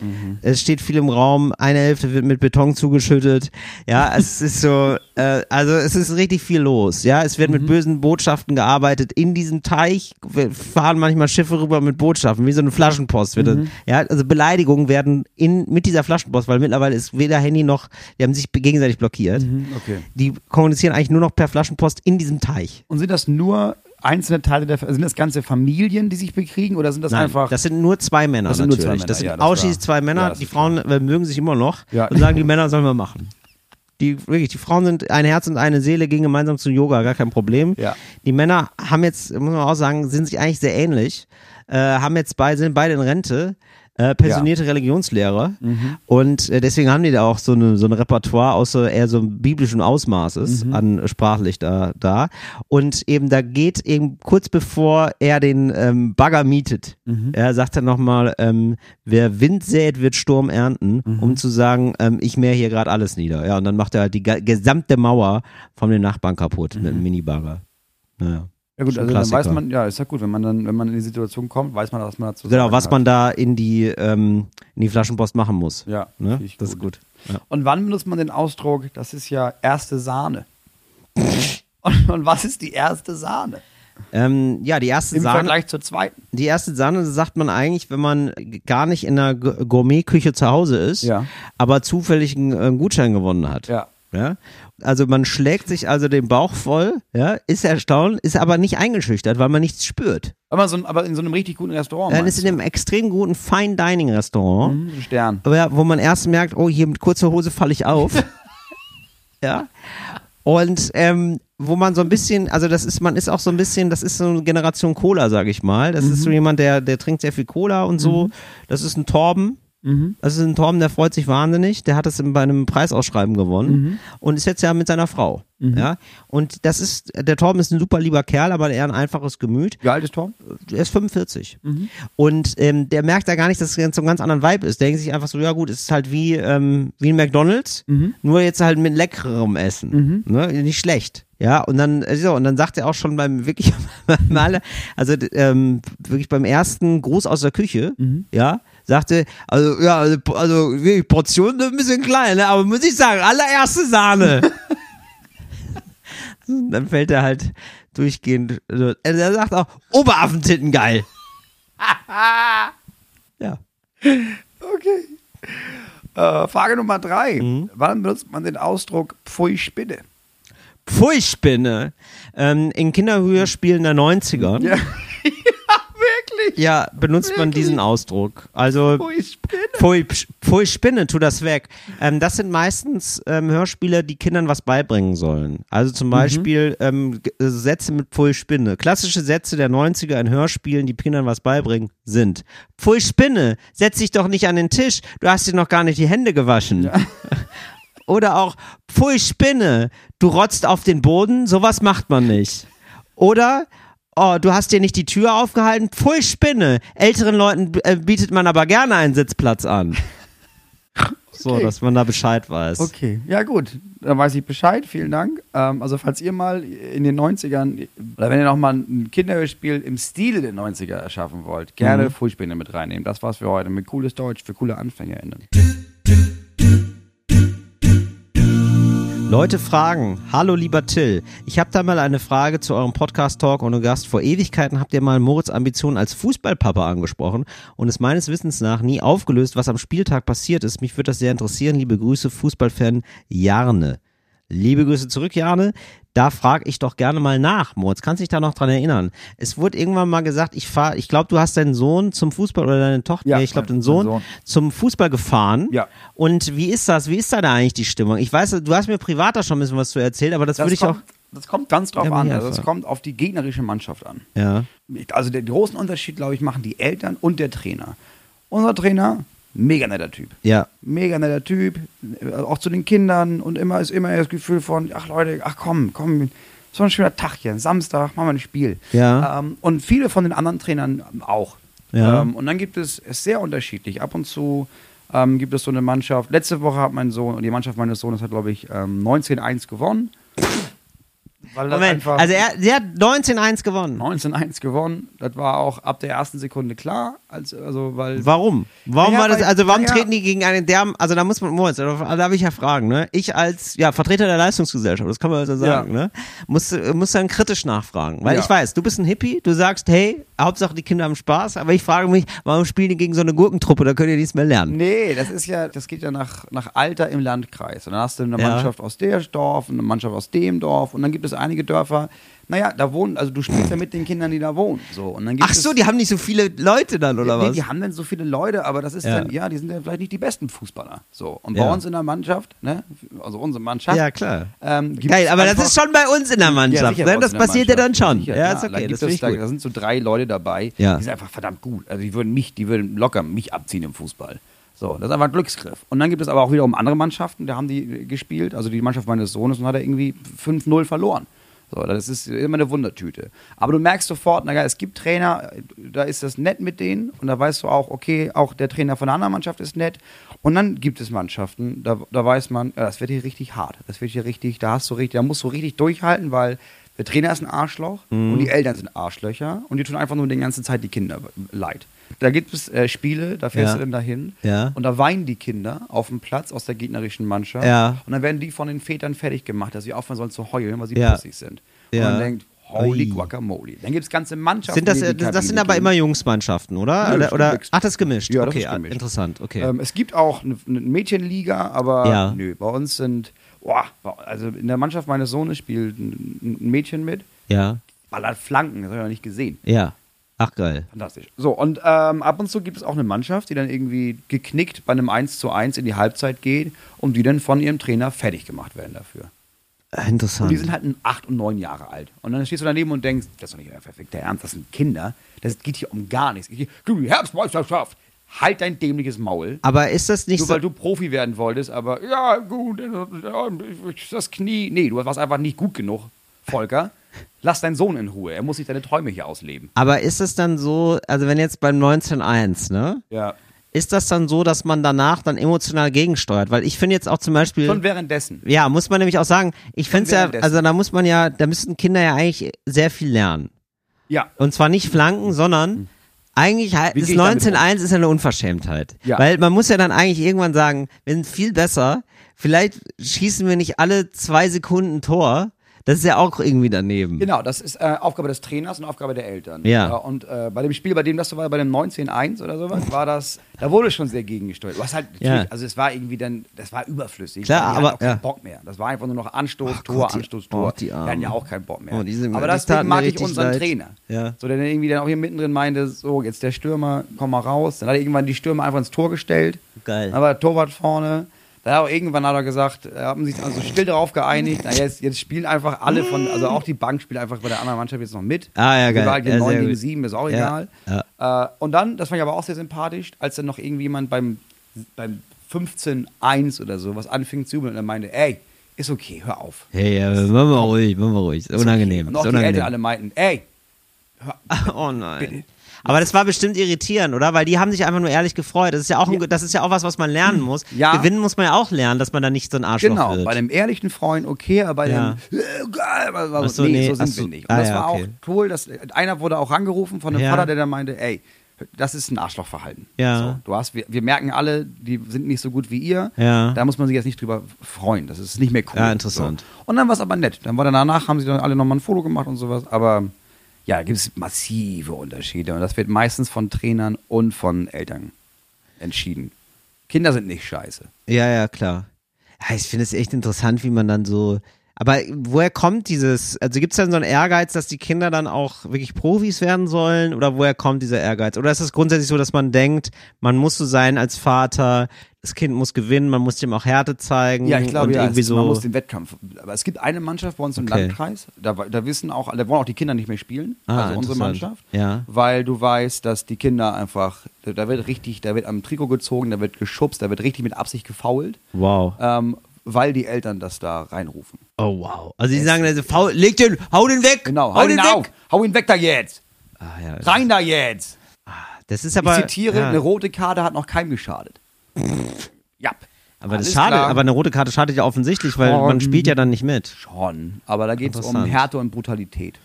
Es steht viel im Raum, eine Hälfte wird mit Beton zugeschüttet. Ja, (laughs) es ist so, äh, also es ist richtig viel los, ja. Es wird Mhm. mit bösen Botschaften gearbeitet. In diesem Teich fahren manchmal Schiffe rüber mit Botschaften, wie so eine Flaschenpost wird das. Mhm. Ja, also Beleidigungen werden in, mit dieser Flaschenpost, weil mittlerweile ist weder Handy noch, die haben sich gegenseitig blockiert. Mhm, Okay. Die kommunizieren eigentlich nur noch per Flaschenpost in diesem Teich. Und sind das nur einzelne Teile der, sind das ganze Familien, die sich bekriegen oder sind das Nein, einfach? das sind nur zwei Männer Das sind nur natürlich. zwei Männer, das sind ja, ausschließlich zwei Männer. ja, die Frauen äh, mögen sich immer noch Ja. und sagen, die Männer sollen wir machen. Die, wirklich, die Frauen sind ein Herz und eine Seele, gehen gemeinsam zu Yoga, gar kein Problem. Ja. Die Männer haben jetzt, muss man auch sagen, sind sich eigentlich sehr ähnlich, äh, haben jetzt beide, sind beide in Rente, äh, pensionierte Religionslehrer Mhm. und äh, deswegen haben die da auch so eine so ein Repertoire aus so eher so biblischen Ausmaßes Mhm. an sprachlich da, da und eben da geht eben kurz bevor er den ähm, Bagger mietet, Mhm. er sagt dann nochmal, ähm, wer Wind sät, wird Sturm ernten, Mhm. um zu sagen, ähm, ich mähe hier gerade alles nieder. Ja, und dann macht er halt die gesamte Mauer von den Nachbarn kaputt mit einem Minibagger. Naja. Ja gut, also dann weiß man, ja, ist ja gut, wenn man dann, wenn man in die Situation kommt, weiß man, was man dazu Genau, was hat. man da in die, ähm, in die Flaschenpost machen muss. Ja, ne? das ist gut. Ja. Und wann benutzt man den Ausdruck, das ist ja erste Sahne? (laughs) und, und was ist die erste Sahne? Ähm, ja, die erste Im Sahne, Vergleich zur zweiten. die erste Sahne sagt man eigentlich, wenn man gar nicht in Gu- Gourmetküche zu Hause ist, Ja. aber zufällig einen, einen Gutschein gewonnen hat. Ja. Ja? Also man schlägt sich also den Bauch voll, ja, ist erstaunt, ist aber nicht eingeschüchtert, weil man nichts spürt. Aber, so, aber in so einem richtig guten Restaurant. Dann ist in einem extrem guten Fine Dining Restaurant? Mhm, ein Stern. wo man erst merkt, oh, hier mit kurzer Hose falle ich auf. (laughs) ja. Und ähm, wo man so ein bisschen, also das ist, man ist auch so ein bisschen, das ist so eine Generation Cola, sage ich mal. Das ist so jemand, der, der trinkt sehr viel Cola und so. Das ist ein Torben. Das ist ein Torben, der freut sich wahnsinnig. Der hat es bei einem Preisausschreiben gewonnen und ist jetzt ja mit seiner Frau. Ja. Und das ist, der Torben ist ein super lieber Kerl, aber eher ein einfaches Gemüt. Wie alt ist Tom? Er ist 45. Und ähm, der merkt da gar nicht, dass es jetzt so einen ganz anderen Vibe ist. Der denkt sich einfach so, ja gut, es ist halt wie, ähm, wie ein McDonalds, nur jetzt halt mit leckerem Essen. Ne? Nicht schlecht. Ja, und dann, äh, so, und dann sagt er auch schon beim (laughs) wirklich mal, also ähm, wirklich beim ersten Gruß aus der Küche, ja, sagte, also ja, also, also wirklich, Portionen sind ein bisschen klein, ne? aber muss ich sagen, allererste Sahne. (laughs) dann fällt er halt durchgehend. Also, er sagt auch, Oberaffentitten geil. (laughs) ja. Okay. Äh, Frage Nummer drei. Mhm. Wann benutzt man den Ausdruck Pfui Spinne? Pfui-Spinne. Ähm, in Kinderhörspielen der 90er. Ja. Wirklich. Ja, benutzt man diesen Ausdruck. Also Pfui Spinne. Pfui, Pfui Spinne, tu das weg. Ähm, das sind meistens ähm, Hörspiele, die Kindern was beibringen sollen. Also zum Beispiel ähm, G- äh, Sätze mit Pfui Spinne. Klassische Sätze der 90er in Hörspielen, die Kindern was beibringen, sind Pfui Spinne, setz dich doch nicht an den Tisch, du hast dir noch gar nicht die Hände gewaschen. (laughs) Oder auch Pfui Spinne, du rotzt auf den Boden, sowas macht man nicht. Oder Oh, du hast dir nicht die Tür aufgehalten? Pfui Spinne. Älteren Leuten äh, bietet man aber gerne einen Sitzplatz an. (laughs) So, Okay. dass man da Bescheid weiß. Okay, ja gut, dann weiß ich Bescheid, vielen Dank. Ähm, also falls ihr mal in den 90ern, oder wenn ihr nochmal ein Kinderhörspiel im Stile der 90er erschaffen wollt, gerne Mhm. Pfui-Spinne mit reinnehmen. Das war's für heute mit cooles Deutsch für coole AnfängerInnen. Leute fragen, hallo lieber Till, ich habe da mal eine Frage zu eurem Podcast-Talk ohne Gast. Vor Ewigkeiten habt ihr mal Moritz Ambitionen als Fußballpapa angesprochen und es meines Wissens nach nie aufgelöst, was am Spieltag passiert ist. Mich würde das sehr interessieren. Liebe Grüße, Fußballfan Jarne. Liebe Grüße zurück, Jarne. Da frage ich doch gerne mal nach, Moritz. Kannst dich da noch dran erinnern? Es wurde irgendwann mal gesagt, ich fahre, ich glaube, du hast deinen Sohn zum Fußball oder deine Tochter, Ja, nee, ich glaube, den Sohn, Sohn. zum Fußball gefahren. Ja. Und wie ist das? Wie ist da, da eigentlich die Stimmung? Ich weiß, du hast mir privat da schon ein bisschen was zu erzählt, aber das, Das würde ich auch. kommt, das kommt ganz drauf an. Also einfach. kommt auf die gegnerische Mannschaft an. Ja. Also den großen Unterschied, glaube ich, machen die Eltern und der Trainer. Unser Trainer, mega netter Typ. Ja. Mega netter Typ, auch zu den Kindern und immer ist immer das Gefühl von, ach Leute, ach komm, komm, so ein schöner Tag hier, Samstag, machen wir ein Spiel. Ja. Ähm, und viele von den anderen Trainern auch. Ja. Ähm, und dann gibt es, es sehr unterschiedlich. Ab und zu ähm, gibt es so eine Mannschaft. Letzte Woche hat mein Sohn, die Mannschaft meines Sohnes hat, glaube ich, ähm, 19-1 gewonnen. Weil das Moment, einfach- also er, der hat 19-1 gewonnen. 19-1 gewonnen. Das war auch ab der ersten Sekunde klar. Also, also weil Warum? Warum Naja, war das, also warum naja. treten die gegen einen, der, also da muss man, Moritz, da darf ich ja fragen, ne? Ich als, ja, Vertreter der Leistungsgesellschaft, das kann man also sagen, Ja. ne? Muss, muss dann kritisch nachfragen. Weil Ja. ich weiß, du bist ein Hippie, du sagst, hey, Hauptsache die Kinder haben Spaß, aber ich frage mich, warum spielen die gegen so eine Gurkentruppe, da könnt ihr nichts mehr lernen. Nee, das ist ja, das geht ja nach, nach Alter im Landkreis. Und dann hast du eine Ja. Mannschaft aus der Dorf, eine Mannschaft aus dem Dorf und dann gibt es einige Dörfer, naja, da wohnen, also du spielst ja mit den Kindern, die da wohnen. So, und dann Ach so, die haben nicht so viele Leute dann, oder nee, was? die haben dann so viele Leute, aber das ist Ja. dann, ja, die sind ja vielleicht nicht die besten Fußballer. So. Und Ja. bei uns in der Mannschaft, ne, also unsere Mannschaft. Ja, klar. Ähm, Geil, aber das ist schon bei uns in der Mannschaft, sicher, ne? Das passiert ja dann schon. Sicher, ja, ist Da okay, gibt das ich da, gut. da sind so drei Leute dabei, Ja. die sind einfach verdammt gut. Also die würden mich, die würden locker mich abziehen im Fußball. So, das ist einfach ein Glücksgriff. Und dann gibt es aber auch wiederum andere Mannschaften, da haben die gespielt, also die Mannschaft meines Sohnes und hat er irgendwie 5-0 verloren. So, das ist immer eine Wundertüte. Aber du merkst sofort, naja, es gibt Trainer, da ist das nett mit denen und da weißt du auch, okay, auch der Trainer von der anderen Mannschaft ist nett. Und dann gibt es Mannschaften, da, da weiß man, ja, das wird hier richtig hart. Das wird hier richtig, da hast du richtig, da musst du richtig durchhalten, weil der Trainer ist ein Arschloch Mhm. und die Eltern sind Arschlöcher und die tun einfach nur die ganze Zeit die Kinder leid. Da gibt es äh, Spiele, da fährst Ja. du dann dahin Ja. und da weinen die Kinder auf dem Platz aus der gegnerischen Mannschaft Ja. und dann werden die von den Vätern fertig gemacht, dass sie aufhören sollen zu heulen, weil sie Ja. pussig sind. Und man denkt, holy Ui. guacamole. Dann gibt es ganze Mannschaften, Sind das, die äh, die das sind aber immer Jungsmannschaften, oder? Nö, oder, oder ach, das ist gemischt. Ja, okay, ist gemischt. interessant, okay. Ähm, es gibt auch eine, eine Mädchenliga, aber nö, bei uns sind, boah, also in der Mannschaft meines Sohnes spielt ein, ein Mädchen mit, ja, ballert Flanken, das habe ich noch nicht gesehen. ja. Ach, geil. Fantastisch. So, und ähm, ab und zu gibt es auch eine Mannschaft, die dann irgendwie geknickt bei einem 1 zu 1 in die Halbzeit geht und die dann von ihrem Trainer fertig gemacht werden dafür. Äh, Interessant. Und die sind halt acht und neun Jahre alt. Und dann stehst du daneben und denkst, das ist doch nicht euer perfekter Ernst, das sind Kinder. Das geht hier um gar nichts. Die Herbstmeisterschaft. Halt dein dämliches Maul. aber ist das nicht Nur so, weil du Profi werden wolltest, aber ja, gut, das Knie. Nee, du warst einfach nicht gut genug, Volker. Lass deinen Sohn in Ruhe. Er muss sich deine Träume hier ausleben. aber ist es dann so, also wenn jetzt beim 19.1, ne? Ja. Ist das dann so, dass man danach dann emotional gegensteuert? Weil ich finde jetzt auch zum Beispiel. Schon währenddessen. Ja, muss man nämlich auch sagen, ich finde es ja, also da muss man ja, da müssten Kinder ja eigentlich sehr viel lernen. Ja. Und zwar nicht flanken, sondern eigentlich halt, das gehe ich damit 19.1 ist ja eine Unverschämtheit. Ja. Weil man muss ja dann eigentlich irgendwann sagen, wir sind viel besser, vielleicht schießen wir nicht alle zwei Sekunden Tor. Das ist ja auch irgendwie daneben. Genau, das ist äh, Aufgabe des Trainers und Aufgabe der Eltern. Ja. und äh, bei dem Spiel, bei dem das so war, bei dem 19-1 oder sowas, war das, da wurde schon sehr gegengesteuert. Hast halt, Ja. natürlich, also es war irgendwie dann, das war überflüssig. Klar, aber- auch keinen ja. Bock mehr. Das war einfach nur noch Anstoß, Ach Tor, Gott, die- Anstoß, Tor. oh, die hatten ja auch keinen Bock mehr. Oh, aber taten mag ich unseren leid. Trainer. Ja. So, der dann irgendwie dann auch hier mittendrin meinte, so, jetzt der Stürmer, komm mal raus. Dann hat er irgendwann die Stürmer einfach ins Tor gestellt. Geil. Der Torwart vorne. Er irgendwann hat er gesagt, haben sich also still darauf geeinigt, na, jetzt, jetzt spielen einfach alle von, also auch die Bank spielt einfach bei der anderen Mannschaft jetzt noch mit. Ah, ja, geil. waren halt Ja, 9 sehr gegen gut. 7, ist auch Ja, egal. Äh, und dann, das fand ich aber auch sehr sympathisch, als dann noch irgendjemand beim, beim 15-1 oder so was anfing zu jubeln und er meinte, ey, ist okay, hör auf. Hey, ja, machen wir ruhig, machen wir ruhig. Ist unangenehm. Und Ist auch die Eltern unangenehm. alle meinten, ey, hör, (laughs) Oh nein. Bitte. Aber das war bestimmt irritierend, oder? Weil die haben sich einfach nur ehrlich gefreut. Das ist ja auch, ein, das ist ja auch was, was man lernen muss. Ja. Gewinnen muss man ja auch lernen, dass man da nicht so ein Arschloch Genau, wird. bei dem ehrlichen Freund okay, aber bei Ja. dem äh, so, nee, so sind so. wir nicht. Und Ah, das ja, war okay. auch cool, dass einer wurde auch rangerufen von einem Ja. Vater, der dann meinte, ey, das ist ein Arschlochverhalten. Ja. So, du hast, wir, wir merken alle, die sind nicht so gut wie ihr. Ja. Da muss man sich jetzt nicht drüber freuen. Das ist nicht mehr cool. Ja, interessant. So. Und dann war es aber nett. Dann war dann danach, haben sie dann alle nochmal ein Foto gemacht und sowas. Aber ja, gibt es massive Unterschiede. Und das wird meistens von Trainern und von Eltern entschieden. Kinder sind nicht scheiße. Ja, ja, klar. Ich finde es echt interessant, wie man dann so. Aber woher kommt dieses, also gibt es dann so einen Ehrgeiz, dass die Kinder dann auch wirklich Profis werden sollen? Oder woher kommt dieser Ehrgeiz? Oder ist es grundsätzlich so, dass man denkt, man muss so sein als Vater, das Kind muss gewinnen, man muss dem auch Härte zeigen Ja, ich glaube, ja, irgendwie es, so. man muss den Wettkampf. Aber es gibt eine Mannschaft bei uns im Okay. Landkreis, da, da wissen auch, da wollen auch die Kinder nicht mehr spielen, Ah, also unsere. Mannschaft, Ja. weil du weißt, dass die Kinder einfach, da- da wird richtig, da wird am Trikot gezogen, da wird geschubst, da wird richtig mit Absicht gefault, wow. ähm, weil die Eltern das da reinrufen. Oh wow. Also die sagen also, faul, leg den, hau den weg! Genau, hau den weg! auf, hau ihn weg da jetzt, Ah, ja. rein da jetzt. Das ist aber. ich zitiere, ja. eine rote Karte hat noch keinem geschadet. ja. Aber das schadet, aber eine rote Karte schadet ja offensichtlich, weil Schon. man spielt ja dann nicht mit. Schon. Aber da geht es um. Härte und Brutalität.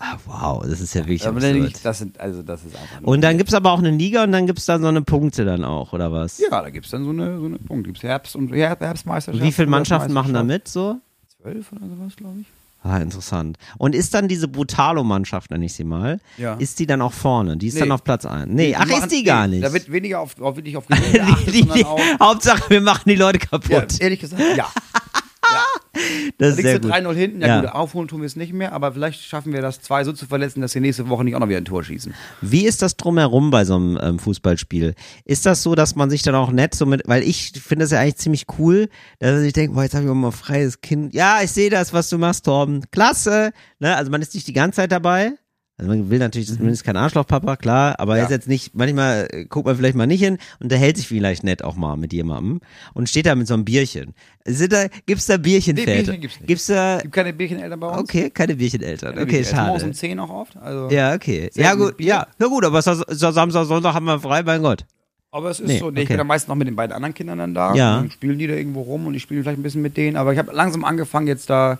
Ah, wow, das ist ja wirklich Aber dann absurd. das sind, also das ist einfach Und dann gibt's aber auch eine Liga und dann gibt's da so eine Punkte dann auch, oder was? Ja, da gibt es dann so eine, so eine Punkt. Gibt's Herbst- und Her- Herbstmeisterschaft. Wie viele Mannschaften machen da mit so? Zwölf oder sowas, glaube ich. Ah, interessant. Und ist dann diese Brutalo-Mannschaft, nenne ich sie mal, Ja. ist die dann auch vorne? Die ist Nee. dann auf Platz 1. Nee, Die ach, machen- ist die gar nee, nicht. Da wird weniger auf, auf wirklich auf die, (laughs) die, auch, Hauptsache, wir machen die Leute kaputt. ja, ehrlich gesagt, ja. (laughs) das Da ist sehr du gut. 3-0 hinten, ja, Ja. gut, aufholen tun wir es nicht mehr, aber vielleicht schaffen wir das, zwei so zu verletzen, dass sie nächste Woche nicht auch noch wieder ein Tor schießen. Wie ist das drumherum bei so einem ähm, Fußballspiel? Ist das so, dass man sich dann auch nett so mit, weil ich finde das ja eigentlich ziemlich cool, dass ich denke, boah, jetzt habe ich auch mal ein freies Kind. Ja, ich sehe das, was du machst, Torben. Klasse. Ne? Also man ist nicht die ganze Zeit dabei. Also man will natürlich zumindest kein Arschlochpapa, klar, aber er Mhm. Ja. ist jetzt nicht, manchmal äh, guckt man vielleicht mal nicht hin und der hält sich vielleicht nett auch mal mit jemandem und steht da mit so einem Bierchen. Sind da, gibt's da Bierchenväter? Nee, Bierchen gibt's nicht. Gibt's da, Gibt keine Biercheneltern bei uns. okay, keine Biercheneltern. Keine Okay, Bierchen- Morgens um schade. 10 auch oft. Also, Ja, okay. Ja, gut ja. Na gut, aber ist ist Samstag, Sonntag haben wir frei, mein Gott. Aber es ist Nee, so, nee, ich okay. bin dann meist noch mit den beiden anderen Kindern dann da. Ja. Dann spielen die da irgendwo rum und ich spiele vielleicht ein bisschen mit denen. Aber ich habe langsam angefangen, jetzt da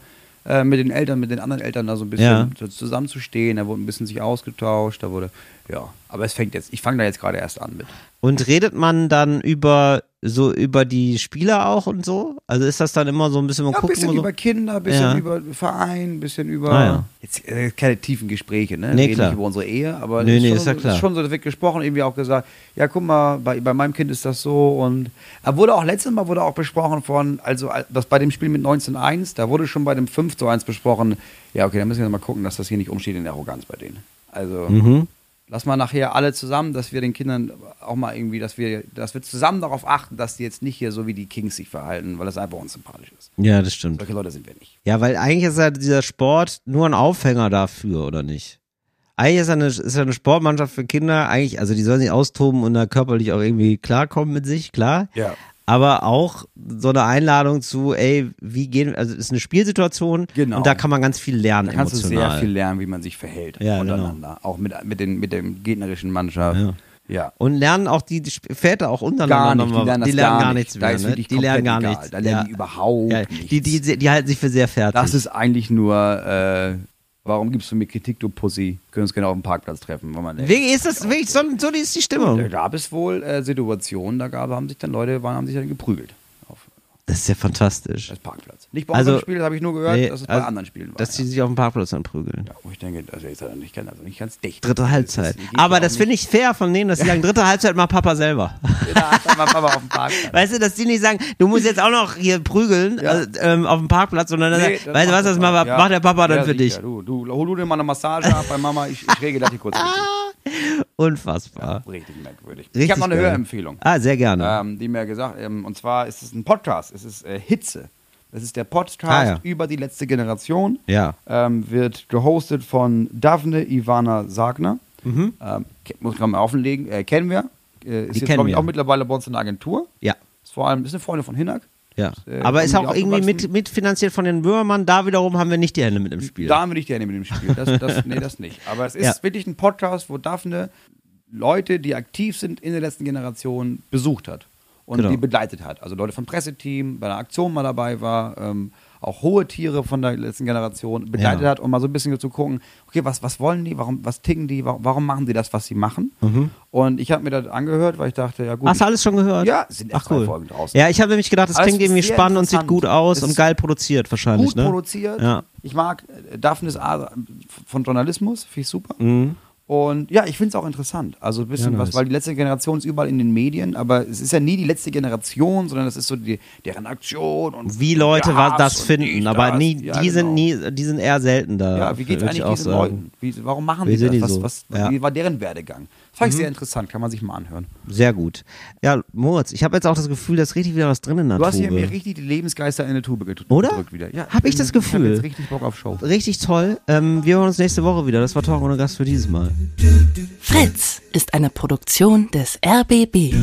äh, mit den Eltern, mit den anderen Eltern da so ein bisschen Ja. zusammenzustehen. Da wurde ein bisschen sich ausgetauscht. Da wurde, ja. Aber es fängt jetzt, ich fange da jetzt gerade erst an mit. Und redet man dann über so über die Spieler auch und so? Also ist das dann immer so ein bisschen mal Ja, ein gucken bisschen so? über Kinder, ein bisschen Ja. über Verein, ein bisschen über. Ah, ja. Jetzt äh, keine tiefen Gespräche, ne? Nee, Reden klar. nicht über unsere Ehe, aber Nee, es nee, schon ist ja ist schon so, da wird gesprochen, irgendwie auch gesagt, ja, guck mal, bei, bei meinem Kind ist das so und er wurde auch letztes Mal wurde auch besprochen von, also das bei dem Spiel mit 19-1, da wurde schon bei dem 5 zu 1 besprochen, ja, okay, dann müssen wir mal gucken, dass das hier nicht umsteht in der Arroganz bei denen. Also Mhm. Lass mal nachher alle zusammen, dass wir den Kindern auch mal irgendwie, dass wir, dass wir zusammen darauf achten, dass die jetzt nicht hier so wie die Kings sich verhalten, weil das einfach unsympathisch ist. Ja, das stimmt. Solche Leute sind wir nicht. Ja, weil eigentlich ist ja dieser Sport nur ein Aufhänger dafür, oder nicht? Eigentlich ist ja eine, ist ja eine Sportmannschaft für Kinder, eigentlich, also die sollen sich austoben und da körperlich auch irgendwie klarkommen mit sich, klar. Ja. Aber auch so eine Einladung zu, ey, wie gehen, also es ist eine Spielsituation Genau. und da kann man ganz viel lernen Da kannst du emotional. sehr viel lernen, wie man sich verhält Ja, untereinander. Auch mit, mit, den, mit dem gegnerischen Mannschaft. Ja. Ja. Und lernen auch die, die Väter auch untereinander Gar nicht, die lernen die lernen gar gar nicht. nichts mehr, ne? Die lernen gar egal. nichts. Da lernen die überhaupt ja, nichts. Die, die, die halten sich für sehr fertig. Das ist eigentlich nur, äh, warum gibst du mir Kritik, du Pussy? Können uns gerne auf dem Parkplatz treffen. Wenn man denkt. Wie ist das, wirklich, so, so ist die Stimmung. Da gab es wohl äh, Situationen, da gab, haben sich dann Leute, waren, haben sich dann geprügelt Das ist ja fantastisch. das Parkplatz. Nicht bei Also, unserem Spiel, das habe ich nur gehört, Nee, dass es bei also, anderen Spielen war. Dass die ja. sich auf dem Parkplatz dann prügeln. ja, wo ich denke, das ist ja nicht, ganz- also nicht ganz dicht. Dritte Halbzeit. Das geht Aber ja das finde ich fair von denen, dass sie sagen, dritte Halbzeit mal Papa selber. nicht. Da hat man Papa auf dem Parkplatz. (laughs) Weißt du, dass die nicht sagen, du musst jetzt auch noch hier prügeln Ja. äh, ähm, auf dem Parkplatz, sondern dann Nee, sagen, weißt du was, das der macht. Ja. der Papa dann Ja, für dich. Du, du, hol du dir mal eine Massage ab bei Mama, ich, ich regel das hier kurz (laughs) (laughs) Unfassbar. Richtig merkwürdig. Richtig ich habe noch eine geil. Hörempfehlung, Ah, sehr gerne. ähm, die mir gesagt, ähm, und zwar ist es ein Podcast, es ist äh, Hitze. Das ist der Podcast Ah, ja. über die letzte Generation. ja. Ähm, wird gehostet von Daphne Ivana Sagner. Mhm. Ähm, muss ich mal auflegen, äh, kennen wir. Äh, ist Die jetzt, glaube ich, auch mittlerweile bei uns in der Agentur. Ja. Ist vor allem ist eine Freundin von Hinak. Ja. äh, Aber ist auch irgendwie mit, mitfinanziert von den Böhmermann. Da wiederum haben wir nicht die Hände mit im Spiel. Da haben wir nicht die Hände mit dem Spiel. Das, das, (laughs) nee, das nicht. Aber es ist Ja. wirklich ein Podcast, wo Daphne Leute, die aktiv sind in der letzten Generation, besucht hat und Genau. die begleitet hat. Also Leute vom Presseteam, bei einer Aktion mal dabei war, ähm, auch hohe Tiere von der letzten Generation begleitet Ja. hat, um mal so ein bisschen zu gucken, okay, was, was wollen die, warum, was ticken die, warum, warum machen sie das, was sie machen? Und ich habe mir das angehört, weil ich dachte, ja gut. Mhm. Hast du alles schon gehört? Ja, sind Ach cool. Folgen draußen. Ja, ich habe nämlich gedacht, das Alles klingt irgendwie spannend und sieht gut aus Es und geil produziert wahrscheinlich, gut ne? produziert. Ja. Ich mag äh, Daphnes Art von Journalismus, finde ich super. Mhm. Und ja, ich finde es auch interessant. Also ein bisschen Ja, was, nice. weil die letzte Generation ist überall in den Medien, aber es ist ja nie die letzte Generation, sondern es ist so die, deren Aktion und Wie Leute was das und finden, aber das. nie, Ja, die sind genau. nie, die sind eher selten da. Ja, wie würd ich eigentlich diesen sagen. Leuten? Wie, warum machen Wie die das? die was, so? was, Ja. Mhm. Wie war deren Werdegang? Das fand ich sehr interessant, kann man sich mal anhören. Sehr gut. Ja, Moritz, ich habe jetzt auch das Gefühl, da ist richtig wieder was drin in der Du hast hier Tube. mir richtig die Lebensgeister in eine Tube gedrückt. Oder? gedrückt wieder. Ja, Hab ich das Ich habe Gefühl? jetzt richtig Bock auf Show. Richtig toll. Ähm, wir hören uns nächste Woche wieder. Das war Talk ohne Gast für dieses Mal. Fritz ist eine Produktion des RBB.